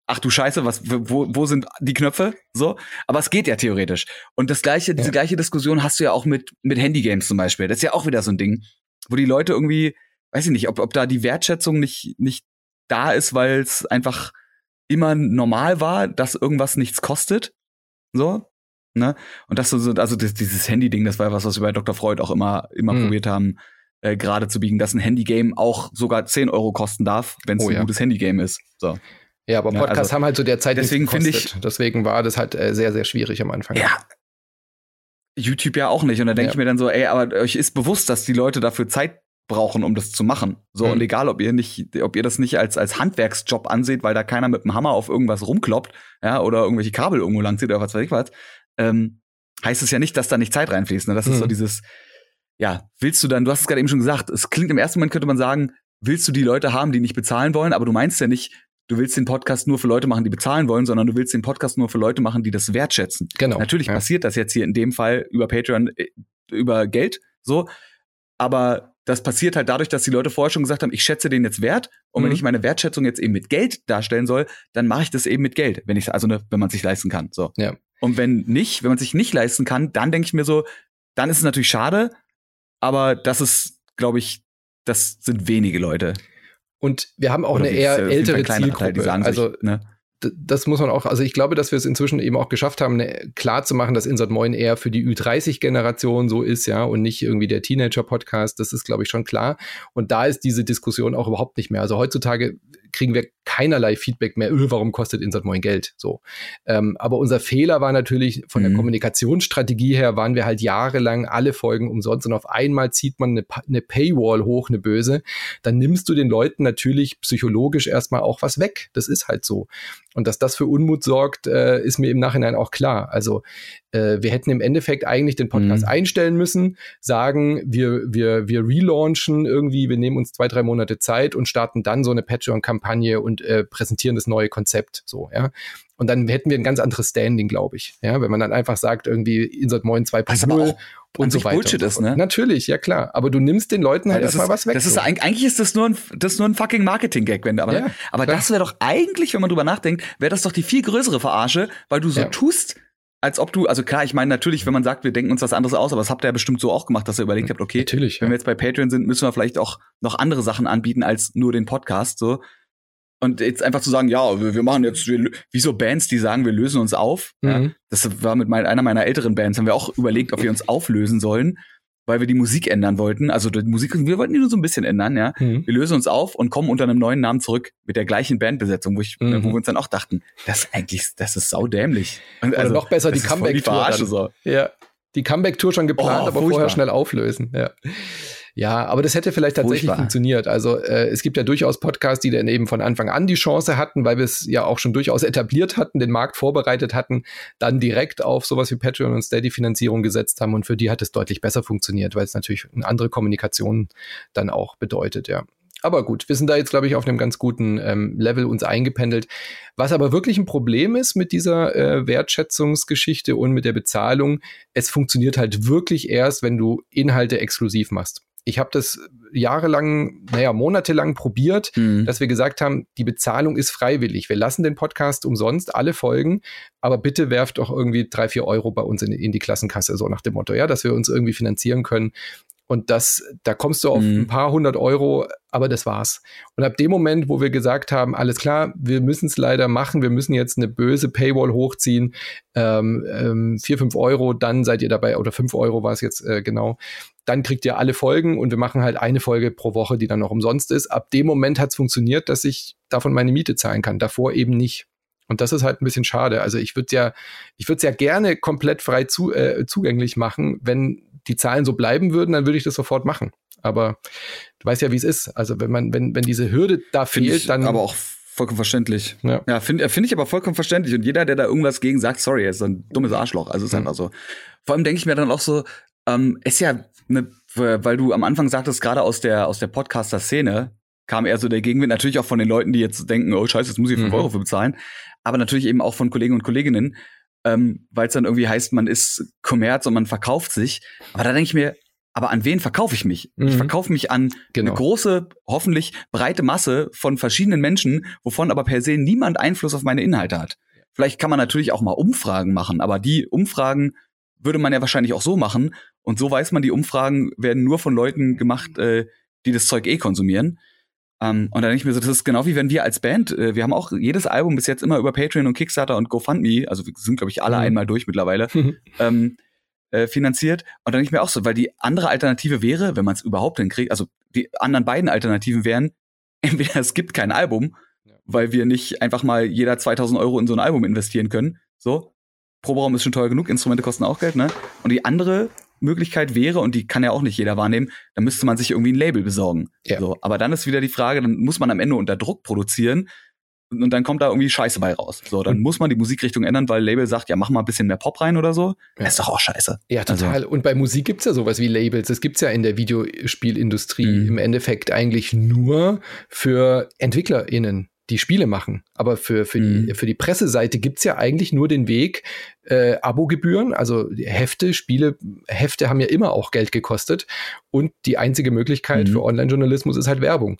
ach du Scheiße, was, wo, wo sind die Knöpfe? So, aber es geht ja theoretisch. Und das gleiche, diese gleiche Diskussion hast du ja auch mit mit Handygames zum Beispiel. Das ist ja auch wieder so ein Ding, wo die Leute irgendwie, weiß ich nicht, ob ob da die Wertschätzung nicht nicht da ist, weil es einfach immer normal war, dass irgendwas nichts kostet. So, Ne? Und das so, also das, dieses Handy-Ding, das war ja was, was wir bei Dr. Freud auch immer, immer mhm. probiert haben, äh, gerade zu biegen, dass ein Handy-Game auch sogar 10 Euro kosten darf, wenn es oh, ein ja. gutes Handy-Game ist. So. Ja, aber Podcasts ja, also, haben halt zu der Zeit deswegen finde ich, deswegen war das halt äh, sehr, sehr schwierig am Anfang. Ja. YouTube ja auch nicht. Und da denke ja. ich mir dann so, ey, aber euch ist bewusst, dass die Leute dafür Zeit brauchen, um das zu machen. So, mhm. und egal, ob ihr nicht, ob ihr das nicht als, als Handwerksjob anseht, weil da keiner mit dem Hammer auf irgendwas rumkloppt, ja, oder irgendwelche Kabel irgendwo lang zieht oder was weiß ich was, ähm, heißt es ja nicht, dass da nicht Zeit reinfließt. Ne? Das mhm. ist so mhm. dieses, ja, willst du dann, du hast es gerade eben schon gesagt, es klingt im ersten Moment, könnte man sagen, willst du die Leute haben, die nicht bezahlen wollen, aber du meinst ja nicht, du willst den Podcast nur für Leute machen, die bezahlen wollen, sondern du willst den Podcast nur für Leute machen, die das wertschätzen. Genau. Natürlich ja. passiert das jetzt hier in dem Fall über Patreon, äh, über Geld, so. Aber das passiert halt dadurch, dass die Leute vorher schon gesagt haben, ich schätze den jetzt wert. Und mhm. wenn ich meine Wertschätzung jetzt eben mit Geld darstellen soll, dann mache ich das eben mit Geld, wenn ich also ne, wenn man sich leisten kann. So. Ja. Und wenn nicht, wenn man sich nicht leisten kann, dann denke ich mir so, dann ist es natürlich schade, aber das ist, glaube ich, das sind wenige Leute. Und wir haben auch Oder eine eher ältere Zielgruppe. Die sagen also, ne? das muss man auch, also ich glaube, dass wir es inzwischen eben auch geschafft haben, ne, klar zu machen, dass Insert Moin eher für die Ü30-Generation so ist, ja, und nicht irgendwie der Teenager-Podcast. Das ist, glaube ich, schon klar. Und da ist diese Diskussion auch überhaupt nicht mehr. Also heutzutage kriegen wir keinerlei Feedback mehr, öh, warum kostet Insert Moin Geld? So. Ähm, aber unser Fehler war natürlich von der mhm. Kommunikationsstrategie her, waren wir halt jahrelang alle Folgen umsonst und auf einmal zieht man eine, eine Paywall hoch, eine böse. Dann nimmst du den Leuten natürlich psychologisch erstmal auch was weg. Das ist halt so. Und dass das für Unmut sorgt, äh, ist mir im Nachhinein auch klar. Also äh, wir hätten im Endeffekt eigentlich den Podcast mhm. einstellen müssen, sagen, wir, wir, wir relaunchen irgendwie, wir nehmen uns zwei, drei Monate Zeit und starten dann so eine Patreon-Kampagne und äh, präsentieren das neue Konzept. So, ja. Und dann hätten wir ein ganz anderes Standing, glaube ich. Ja, wenn man dann einfach sagt, irgendwie Insert Moin 2.0 und so weiter. Bullshit ist, ne? Natürlich, ja klar. Aber du nimmst den Leuten halt erstmal was weg. Das ist, so. eigentlich ist das nur ein, das nur ein fucking Marketing-Gag, wenn du, aber, ja, aber das wäre doch eigentlich, wenn man drüber nachdenkt, wäre das doch die viel größere Verarsche, weil du so ja. tust, als ob du, also klar, ich meine natürlich, wenn man sagt, wir denken uns was anderes aus, aber das habt ihr ja bestimmt so auch gemacht, dass ihr überlegt habt, okay, natürlich, wenn wir jetzt bei Patreon sind, müssen wir vielleicht auch noch andere Sachen anbieten als nur den Podcast, so. Und jetzt einfach zu sagen, ja, wir, wir machen jetzt, wir, wie so Bands, die sagen, wir lösen uns auf. Mhm. Ja, das war mit mein, einer meiner älteren Bands, haben wir auch überlegt, ob wir uns auflösen sollen, weil wir die Musik ändern wollten. Also die Musik, wir wollten die nur so ein bisschen ändern, ja. Mhm. Wir lösen uns auf und kommen unter einem neuen Namen zurück mit der gleichen Bandbesetzung, wo ich, mhm. wo wir uns dann auch dachten, das ist eigentlich, das ist saudämlich. Und also, noch besser die Comeback-Tour. So. Ja. die Comeback-Tour schon geplant, oh, aber furchtbar. vorher schnell auflösen. Ja. Ja, aber das hätte vielleicht tatsächlich Furchtbar. funktioniert. Also äh, es gibt ja durchaus Podcasts, die dann eben von Anfang an die Chance hatten, weil wir es ja auch schon durchaus etabliert hatten, den Markt vorbereitet hatten, dann direkt auf sowas wie Patreon und Steady-Finanzierung gesetzt haben und für die hat es deutlich besser funktioniert, weil es natürlich eine andere Kommunikation dann auch bedeutet, ja. Aber gut, wir sind da jetzt, glaube ich, auf einem ganz guten ähm, Level uns eingependelt. Was aber wirklich ein Problem ist mit dieser äh, Wertschätzungsgeschichte und mit der Bezahlung, es funktioniert halt wirklich erst, wenn du Inhalte exklusiv machst. Ich habe das jahrelang, naja, monatelang probiert, mhm. dass wir gesagt haben, die Bezahlung ist freiwillig. Wir lassen den Podcast umsonst, alle Folgen, aber bitte werft doch irgendwie drei, vier Euro bei uns in, in die Klassenkasse, so nach dem Motto, ja, dass wir uns irgendwie finanzieren können. Und das, da kommst du auf mhm. ein paar hundert Euro, aber das war's. Und ab dem Moment, wo wir gesagt haben, alles klar, wir müssen es leider machen, wir müssen jetzt eine böse Paywall hochziehen, ähm, ähm, vier, fünf Euro, dann seid ihr dabei, oder fünf Euro war es jetzt äh, genau, dann kriegt ihr alle Folgen und wir machen halt eine Folge pro Woche, die dann noch umsonst ist. Ab dem Moment hat es funktioniert, dass ich davon meine Miete zahlen kann, davor eben nicht. Und das ist halt ein bisschen schade. Also ich würde ja, ich würde es ja gerne komplett frei zu, äh, zugänglich machen, wenn die Zahlen so bleiben würden, dann würde ich das sofort machen. Aber du weißt ja, wie es ist. Also wenn man, wenn, wenn diese Hürde da find fehlt, dann. Aber auch vollkommen verständlich. Ja, ja finde find ich aber vollkommen verständlich. Und jeder, der da irgendwas gegen sagt, sorry, er ist ein dummes Arschloch. Also ist mhm. einfach so. Vor allem denke ich mir dann auch so, ähm, ist ja ne, weil du am Anfang sagtest, gerade aus der, aus der Podcaster-Szene kam eher so der Gegenwind, natürlich auch von den Leuten, die jetzt denken, oh scheiße, jetzt muss ich 5 mhm. Euro für bezahlen, aber natürlich eben auch von Kollegen und Kolleginnen, ähm, weil es dann irgendwie heißt, man ist Kommerz und man verkauft sich. Aber da denke ich mir, aber an wen verkaufe ich mich? Mhm. Ich verkaufe mich an genau. eine große, hoffentlich breite Masse von verschiedenen Menschen, wovon aber per se niemand Einfluss auf meine Inhalte hat. Vielleicht kann man natürlich auch mal Umfragen machen, aber die Umfragen würde man ja wahrscheinlich auch so machen. Und so weiß man, die Umfragen werden nur von Leuten gemacht, äh, die das Zeug eh konsumieren. Um, und dann denke ich mir so, das ist genau wie wenn wir als Band, äh, wir haben auch jedes Album bis jetzt immer über Patreon und Kickstarter und GoFundMe, also wir sind, glaube ich, alle mhm. einmal durch mittlerweile, ähm, äh, finanziert. Und dann denke ich mir auch so, weil die andere Alternative wäre, wenn man es überhaupt hinkriegt, also die anderen beiden Alternativen wären, entweder es gibt kein Album, ja. weil wir nicht einfach mal jeder 2000 Euro in so ein Album investieren können, so. Proberaum ist schon teuer genug, Instrumente kosten auch Geld, ne? Und die andere Möglichkeit wäre, und die kann ja auch nicht jeder wahrnehmen, dann müsste man sich irgendwie ein Label besorgen. Ja. So, aber dann ist wieder die Frage, dann muss man am Ende unter Druck produzieren und dann kommt da irgendwie Scheiße bei raus. So, dann mhm. muss man die Musikrichtung ändern, weil Label sagt, ja, mach mal ein bisschen mehr Pop rein oder so. Ja. Das ist doch auch scheiße. Ja, total. Also. Und bei Musik gibt's ja sowas wie Labels. Das gibt's ja in der Videospielindustrie mhm. im Endeffekt eigentlich nur für EntwicklerInnen die Spiele machen. Aber für, für, mhm. die, für die Presseseite gibt's ja eigentlich nur den Weg, äh, Abogebühren, also Hefte, Spiele, Hefte haben ja immer auch Geld gekostet. Und die einzige Möglichkeit mhm. für Online-Journalismus ist halt Werbung.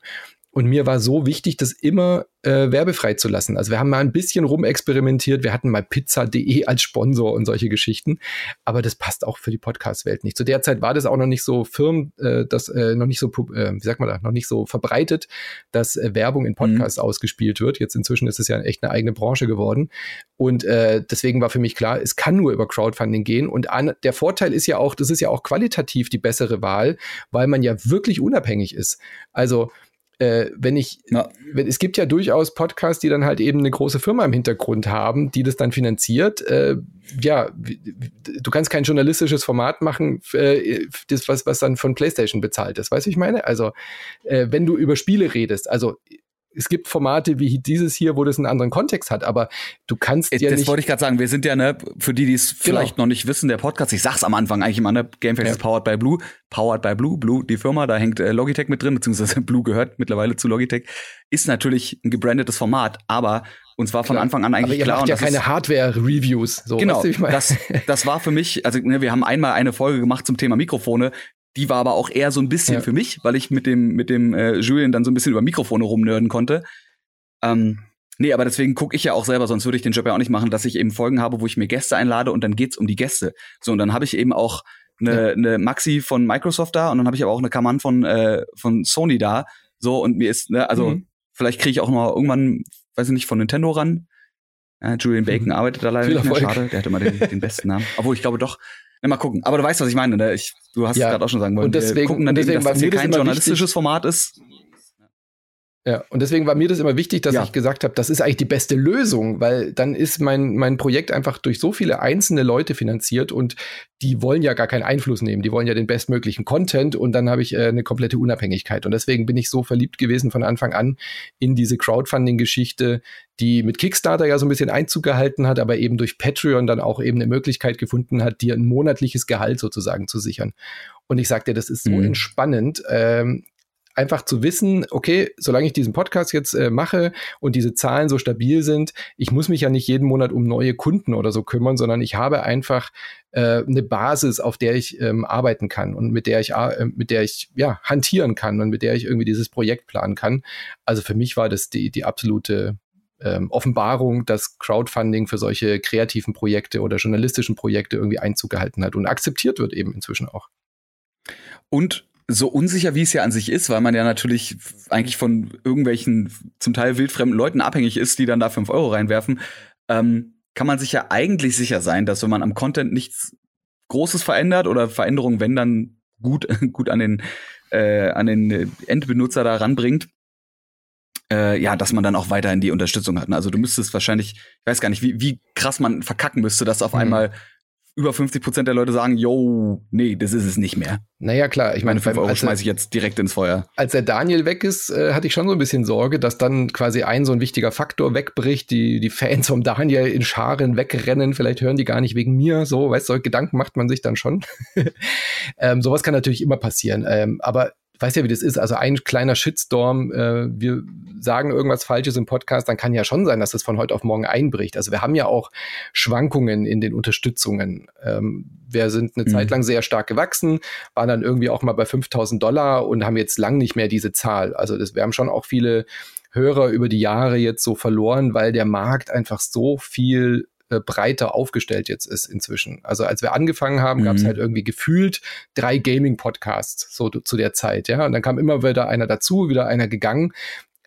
Und mir war so wichtig, das immer äh, werbefrei zu lassen. Also wir haben mal ein bisschen rumexperimentiert. Wir hatten mal pizza.de als Sponsor und solche Geschichten. Aber das passt auch für die Podcast-Welt nicht. Zu der Zeit war das auch noch nicht so firm, äh, das äh, noch nicht so, äh, wie sagt man da, noch nicht so verbreitet, dass äh, Werbung in Podcasts mhm. ausgespielt wird. Jetzt inzwischen ist es ja echt eine eigene Branche geworden. Und äh, deswegen war für mich klar, es kann nur über Crowdfunding gehen. Und an, der Vorteil ist ja auch, das ist ja auch qualitativ die bessere Wahl, weil man ja wirklich unabhängig ist. Also äh, wenn ich, ja. wenn, es gibt ja durchaus Podcasts, die dann halt eben eine große Firma im Hintergrund haben, die das dann finanziert. Äh, ja, du kannst kein journalistisches Format machen, äh, das, was, was dann von PlayStation bezahlt ist. Weißt du, ich meine? Also, äh, wenn du über Spiele redest, also es gibt Formate wie dieses hier, wo das einen anderen Kontext hat, aber du kannst ja das nicht. wollte ich gerade sagen. Wir sind ja ne, für die, die es genau. vielleicht noch nicht wissen, der Podcast. Ich sag's am Anfang eigentlich immer. Ne, Gamefax ja. ist powered by Blue, powered by Blue, Blue die Firma, da hängt äh, Logitech mit drin, beziehungsweise Blue gehört mittlerweile zu Logitech. Ist natürlich ein gebrandetes Format, aber uns war von Klar. Anfang an eigentlich klar. Ja keine Hardware-Reviews. So, genau. Weißt du, das, das war für mich, also ne, wir haben einmal eine Folge gemacht zum Thema Mikrofone. Die war aber auch eher so ein bisschen ja. für mich, weil ich mit dem, mit dem äh, Julien dann so ein bisschen über Mikrofone rumnörden konnte. Ähm, nee, aber deswegen gucke ich ja auch selber, sonst würde ich den Job ja auch nicht machen, dass ich eben Folgen habe, wo ich mir Gäste einlade und dann geht's um die Gäste. So, und dann habe ich eben auch eine, ja. eine Maxi von Microsoft da und dann habe ich aber auch eine Kaman von, äh, von Sony da. So, und mir ist, ne, also mhm. vielleicht kriege ich auch noch irgendwann, weiß ich nicht, von Nintendo ran. Ja, Julian Bacon mhm. arbeitet da leider nicht mehr. Schade, der hat immer den, den besten Namen. Obwohl, ich glaube doch, ja, mal gucken. Aber du weißt, was ich meine. Ne? Ich, du hast ja. es gerade auch schon sagen wollen. Und deswegen, wir gucken dann deswegen, eben, dass das hier kein journalistisches wichtig. Format ist. Ja, und deswegen war mir das immer wichtig, dass ja. ich gesagt habe, das ist eigentlich die beste Lösung, weil dann ist mein, mein Projekt einfach durch so viele einzelne Leute finanziert und die wollen ja gar keinen Einfluss nehmen, die wollen ja den bestmöglichen Content und dann habe ich äh, eine komplette Unabhängigkeit. Und deswegen bin ich so verliebt gewesen von Anfang an in diese Crowdfunding-Geschichte, die mit Kickstarter ja so ein bisschen Einzug gehalten hat, aber eben durch Patreon dann auch eben eine Möglichkeit gefunden hat, dir ein monatliches Gehalt sozusagen zu sichern. Und ich sagte, das ist so mhm. entspannend. Ähm, einfach zu wissen, okay, solange ich diesen Podcast jetzt äh, mache und diese Zahlen so stabil sind, ich muss mich ja nicht jeden Monat um neue Kunden oder so kümmern, sondern ich habe einfach äh, eine Basis, auf der ich ähm, arbeiten kann und mit der ich äh, mit der ich ja hantieren kann und mit der ich irgendwie dieses Projekt planen kann. Also für mich war das die die absolute ähm, Offenbarung, dass Crowdfunding für solche kreativen Projekte oder journalistischen Projekte irgendwie Einzug gehalten hat und akzeptiert wird eben inzwischen auch. Und so unsicher, wie es ja an sich ist, weil man ja natürlich eigentlich von irgendwelchen zum Teil wildfremden Leuten abhängig ist, die dann da fünf Euro reinwerfen, ähm, kann man sich ja eigentlich sicher sein, dass wenn man am Content nichts Großes verändert oder Veränderungen, wenn dann gut, gut an den, äh, an den Endbenutzer da ranbringt, äh, ja, dass man dann auch weiterhin die Unterstützung hat. Also du müsstest wahrscheinlich, ich weiß gar nicht, wie, wie krass man verkacken müsste, dass auf mhm. einmal über 50 Prozent der Leute sagen, yo, nee, das ist es nicht mehr. Naja, klar. Ich meine, 5 Euro schmeiße ich jetzt direkt ins Feuer. Als der Daniel weg ist, äh, hatte ich schon so ein bisschen Sorge, dass dann quasi ein so ein wichtiger Faktor wegbricht, die, die Fans vom Daniel in Scharen wegrennen, vielleicht hören die gar nicht wegen mir, so, weißt du, Gedanken macht man sich dann schon. ähm, sowas kann natürlich immer passieren. Ähm, aber weiß ja, wie das ist. Also ein kleiner Shitstorm, äh, wir sagen irgendwas Falsches im Podcast, dann kann ja schon sein, dass das von heute auf morgen einbricht. Also wir haben ja auch Schwankungen in den Unterstützungen. Ähm, wir sind eine mhm. Zeit lang sehr stark gewachsen, waren dann irgendwie auch mal bei 5000 Dollar und haben jetzt lang nicht mehr diese Zahl. Also das, wir haben schon auch viele Hörer über die Jahre jetzt so verloren, weil der Markt einfach so viel äh, breiter aufgestellt jetzt ist inzwischen. Also als wir angefangen haben, mhm. gab es halt irgendwie gefühlt drei Gaming-Podcasts so zu der Zeit, ja. Und dann kam immer wieder einer dazu, wieder einer gegangen.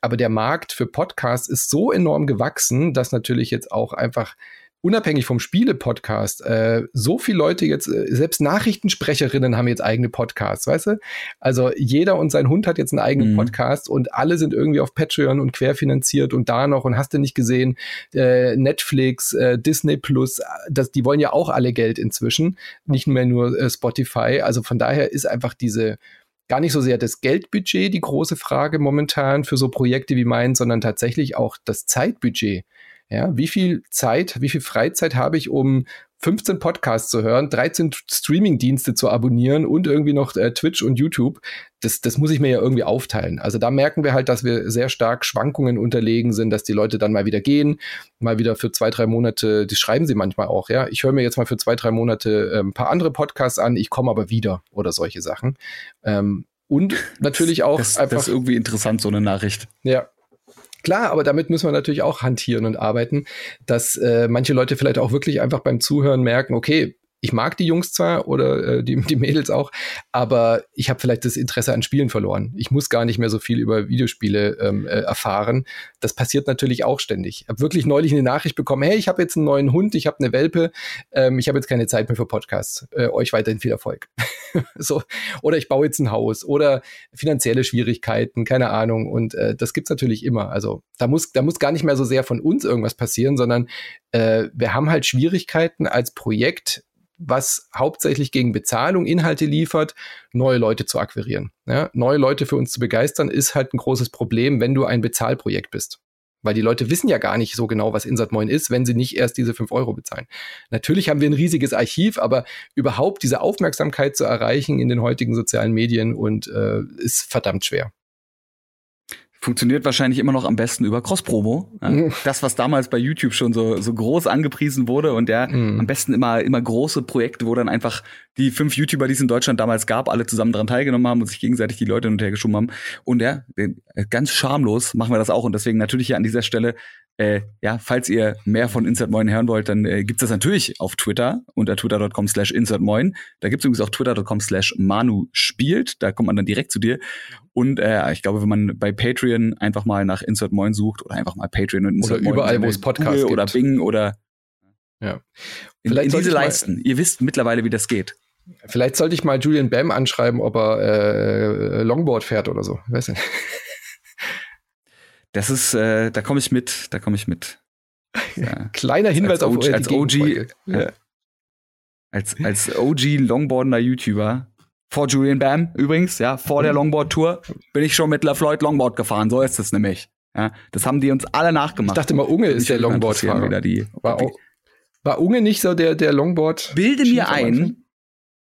Aber der Markt für Podcasts ist so enorm gewachsen, dass natürlich jetzt auch einfach unabhängig vom Spiele-Podcast, äh, so viele Leute jetzt, äh, selbst Nachrichtensprecherinnen haben jetzt eigene Podcasts, weißt du? Also jeder und sein Hund hat jetzt einen eigenen mhm. Podcast und alle sind irgendwie auf Patreon und querfinanziert und da noch und hast du nicht gesehen, äh, Netflix, äh, Disney Plus, das, die wollen ja auch alle Geld inzwischen, nicht mehr nur äh, Spotify. Also von daher ist einfach diese gar nicht so sehr das Geldbudget die große Frage momentan für so Projekte wie meinen, sondern tatsächlich auch das Zeitbudget. Ja, wie viel Zeit, wie viel Freizeit habe ich, um 15 Podcasts zu hören, 13 Streaming-Dienste zu abonnieren und irgendwie noch äh, Twitch und YouTube. Das, das muss ich mir ja irgendwie aufteilen. Also da merken wir halt, dass wir sehr stark Schwankungen unterlegen sind, dass die Leute dann mal wieder gehen, mal wieder für zwei, drei Monate, das schreiben sie manchmal auch, ja. Ich höre mir jetzt mal für zwei, drei Monate äh, ein paar andere Podcasts an, ich komme aber wieder oder solche Sachen. Ähm, und natürlich auch das, einfach. Das ist irgendwie interessant, so eine Nachricht. Ja, Klar, aber damit müssen wir natürlich auch hantieren und arbeiten, dass äh, manche Leute vielleicht auch wirklich einfach beim Zuhören merken, okay, ich mag die Jungs zwar oder äh, die, die Mädels auch, aber ich habe vielleicht das Interesse an Spielen verloren. Ich muss gar nicht mehr so viel über Videospiele ähm, äh, erfahren. Das passiert natürlich auch ständig. Ich habe wirklich neulich eine Nachricht bekommen, hey, ich habe jetzt einen neuen Hund, ich habe eine Welpe, ähm, ich habe jetzt keine Zeit mehr für Podcasts. Äh, euch weiterhin viel Erfolg. so. Oder ich baue jetzt ein Haus oder finanzielle Schwierigkeiten, keine Ahnung. Und äh, das gibt's natürlich immer. Also da muss, da muss gar nicht mehr so sehr von uns irgendwas passieren, sondern äh, wir haben halt Schwierigkeiten als Projekt was hauptsächlich gegen Bezahlung Inhalte liefert, neue Leute zu akquirieren. Ja, neue Leute für uns zu begeistern, ist halt ein großes Problem, wenn du ein Bezahlprojekt bist. Weil die Leute wissen ja gar nicht so genau, was Insert Moin ist, wenn sie nicht erst diese fünf Euro bezahlen. Natürlich haben wir ein riesiges Archiv, aber überhaupt diese Aufmerksamkeit zu erreichen in den heutigen sozialen Medien und äh, ist verdammt schwer funktioniert wahrscheinlich immer noch am besten über Cross-Promo. Ja? Das, was damals bei YouTube schon so, so groß angepriesen wurde und der mhm. am besten immer, immer große Projekte, wo dann einfach die fünf YouTuber, die es in Deutschland damals gab, alle zusammen daran teilgenommen haben und sich gegenseitig die Leute hinterher geschoben haben. Und ja, ganz schamlos machen wir das auch. Und deswegen natürlich hier an dieser Stelle äh, ja, falls ihr mehr von Insert Moin hören wollt, dann äh, gibt's das natürlich auf Twitter unter twitter.com slash insertmoin. Da gibt's übrigens auch twitter.com slash manu spielt. Da kommt man dann direkt zu dir. Und äh, ich glaube, wenn man bei Patreon einfach mal nach Insert Moin sucht oder einfach mal Patreon und Insert Oder überall, wo es Podcasts gibt. Oder Bing oder ja. In, in diese Leisten. Ihr wisst mittlerweile, wie das geht. Vielleicht sollte ich mal Julian Bam anschreiben, ob er äh, Longboard fährt oder so. Ich weiß nicht. Das ist, äh, da komme ich mit, da komme ich mit. Ja. Kleiner Hinweis als auf OG, als OG, ja. als, als OG Longboardender YouTuber. Vor Julian Bam übrigens, ja, vor der mhm. Longboard-Tour bin ich schon mit LaFloyd Longboard gefahren. So ist es nämlich. Ja, das haben die uns alle nachgemacht. Ich dachte mal, Unge ist der Longboard-Fahrer. War, war Unge nicht so der, der Longboard? Bilde mir ein,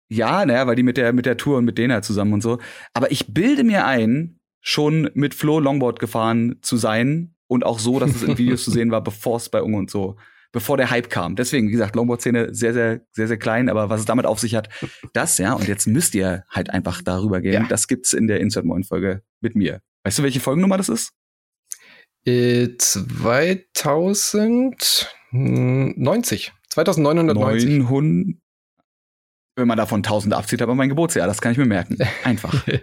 ja, naja, weil die mit der, mit der Tour und mit denen halt zusammen und so. Aber ich bilde mir ein, schon mit Flo Longboard gefahren zu sein und auch so, dass es in Videos zu sehen war, bevor es bei Unge und so, bevor der Hype kam. Deswegen, wie gesagt, Longboard-Szene sehr, sehr, sehr, sehr klein, aber was es damit auf sich hat, das, ja, und jetzt müsst ihr halt einfach darüber gehen. Ja. Das gibt's in der Insert Moin Folge mit mir. Weißt du, welche Folgennummer das ist? Äh, 2090. 2990. 900, wenn man davon 1000 abzieht, aber mein Geburtsjahr, das kann ich mir merken. Einfach.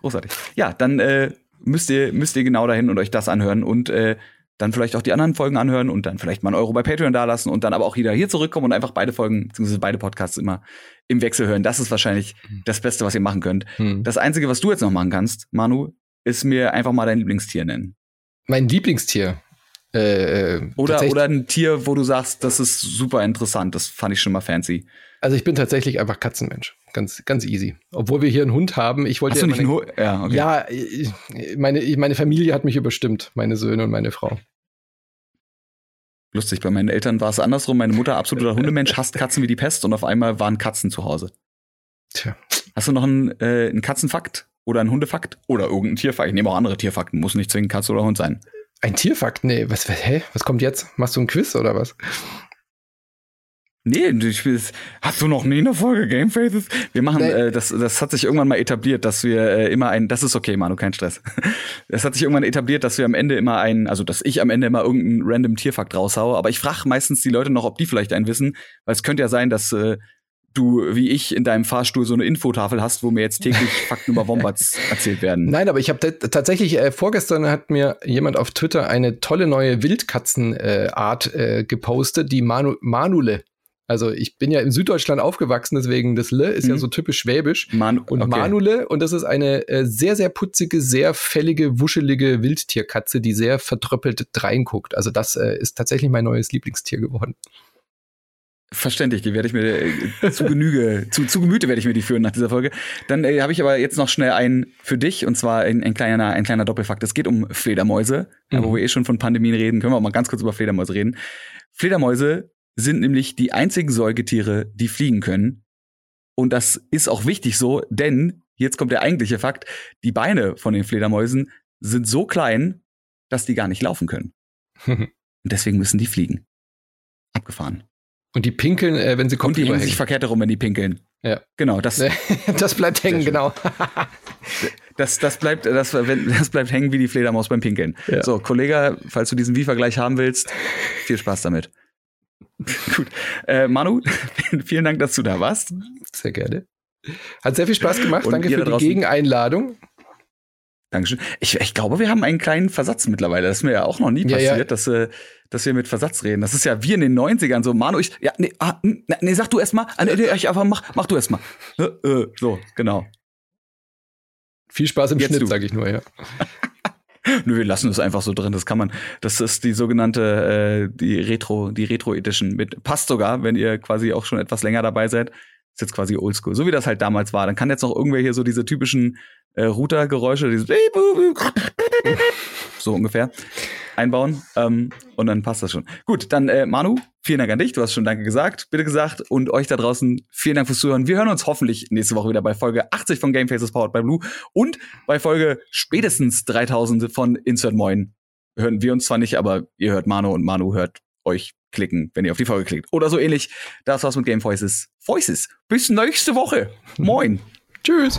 Großartig. Ja, dann äh, müsst ihr müsst ihr genau dahin und euch das anhören und äh, dann vielleicht auch die anderen Folgen anhören und dann vielleicht mal einen Euro bei Patreon dalassen und dann aber auch wieder hier zurückkommen und einfach beide Folgen, beziehungsweise beide Podcasts immer im Wechsel hören. Das ist wahrscheinlich hm. das Beste, was ihr machen könnt. Hm. Das Einzige, was du jetzt noch machen kannst, Manu, ist mir einfach mal dein Lieblingstier nennen. Mein Lieblingstier? Äh, äh oder, oder ein Tier, wo du sagst, das ist super interessant, das fand ich schon mal fancy. Also ich bin tatsächlich einfach Katzenmensch. Ganz, ganz easy. Obwohl wir hier einen Hund haben. Ich wollte Hast ja, du nicht meine, einen Ja, okay. ja meine, meine Familie hat mich überstimmt, meine Söhne und meine Frau. Lustig, bei meinen Eltern war es andersrum. Meine Mutter, absoluter Hundemensch, hasst Katzen wie die Pest und auf einmal waren Katzen zu Hause. Tja. Hast du noch einen, äh, einen Katzenfakt oder einen Hundefakt oder irgendeinen Tierfakt? Ich nehme auch andere Tierfakten, muss nicht zwingend Katze oder Hund sein. Ein Tierfakt? Nee, was, hä? Was kommt jetzt? Machst du ein Quiz oder was? Nee, ich, hast du noch nie eine Folge Game Faces? Wir machen, nee. äh, das, das hat sich irgendwann mal etabliert, dass wir äh, immer ein, das ist okay, Manu, kein Stress. Es hat sich irgendwann etabliert, dass wir am Ende immer ein, also dass ich am Ende immer irgendeinen random Tierfakt raushaue, aber ich frage meistens die Leute noch, ob die vielleicht einen wissen, weil es könnte ja sein, dass äh, du, wie ich, in deinem Fahrstuhl so eine Infotafel hast, wo mir jetzt täglich Fakten über Wombats erzählt werden. Nein, aber ich habe tatsächlich, äh, vorgestern hat mir jemand auf Twitter eine tolle neue Wildkatzenart äh, äh, gepostet, die Manu Manule also ich bin ja in Süddeutschland aufgewachsen, deswegen das Le ist mhm. ja so typisch schwäbisch. Man und okay. Manule und das ist eine äh, sehr, sehr putzige, sehr fällige, wuschelige Wildtierkatze, die sehr vertröppelt reinguckt. Also das äh, ist tatsächlich mein neues Lieblingstier geworden. Verständlich, die werde ich mir äh, zu Genüge, zu, zu Gemüte werde ich mir die führen nach dieser Folge. Dann äh, habe ich aber jetzt noch schnell einen für dich und zwar ein, ein, kleiner, ein kleiner Doppelfakt. Es geht um Fledermäuse, mhm. wo wir eh schon von Pandemien reden, können wir auch mal ganz kurz über Fledermäuse reden. Fledermäuse sind nämlich die einzigen Säugetiere, die fliegen können. Und das ist auch wichtig so, denn jetzt kommt der eigentliche Fakt, die Beine von den Fledermäusen sind so klein, dass die gar nicht laufen können. Und deswegen müssen die fliegen. Abgefahren. Und die pinkeln, äh, wenn sie kommen. Und die hängen sich verkehrt herum, wenn die pinkeln. Ja. Genau, das. das bleibt hängen, genau. das, das, bleibt, das, das bleibt hängen wie die Fledermaus beim Pinkeln. Ja. So, Kollege, falls du diesen Wie-Vergleich haben willst, viel Spaß damit. Gut. Äh, Manu, vielen Dank, dass du da warst. Sehr gerne. Hat sehr viel Spaß gemacht. Und Danke für die Gegeneinladung. Dankeschön. Ich, ich glaube, wir haben einen kleinen Versatz mittlerweile. Das ist mir ja auch noch nie passiert, ja, ja. Dass, äh, dass wir mit Versatz reden. Das ist ja wie in den 90ern so. Manu, ich, ja, nee, ah, nee sag du erst mal. Ah, nee, ich einfach mach, mach du erst mal. Äh, so, genau. Viel Spaß im Jetzt Schnitt, du. sag ich nur, ja. Nö, wir lassen es einfach so drin. Das kann man. Das ist die sogenannte äh, die Retro, die Retro Edition mit passt sogar, wenn ihr quasi auch schon etwas länger dabei seid. Ist jetzt quasi Oldschool, so wie das halt damals war. Dann kann jetzt noch irgendwer hier so diese typischen äh, Router-Geräusche, dieses so ungefähr einbauen ähm, und dann passt das schon. Gut, dann äh, Manu, vielen Dank an dich. Du hast schon Danke gesagt, bitte gesagt und euch da draußen vielen Dank fürs Zuhören. Wir hören uns hoffentlich nächste Woche wieder bei Folge 80 von Game Faces Powered by Blue und bei Folge spätestens 3000 von Insert Moin. Hören wir uns zwar nicht, aber ihr hört Manu und Manu hört euch klicken, wenn ihr auf die Folge klickt. Oder so ähnlich. Das war's mit Game Voices. Voices. Bis nächste Woche. Moin. Tschüss.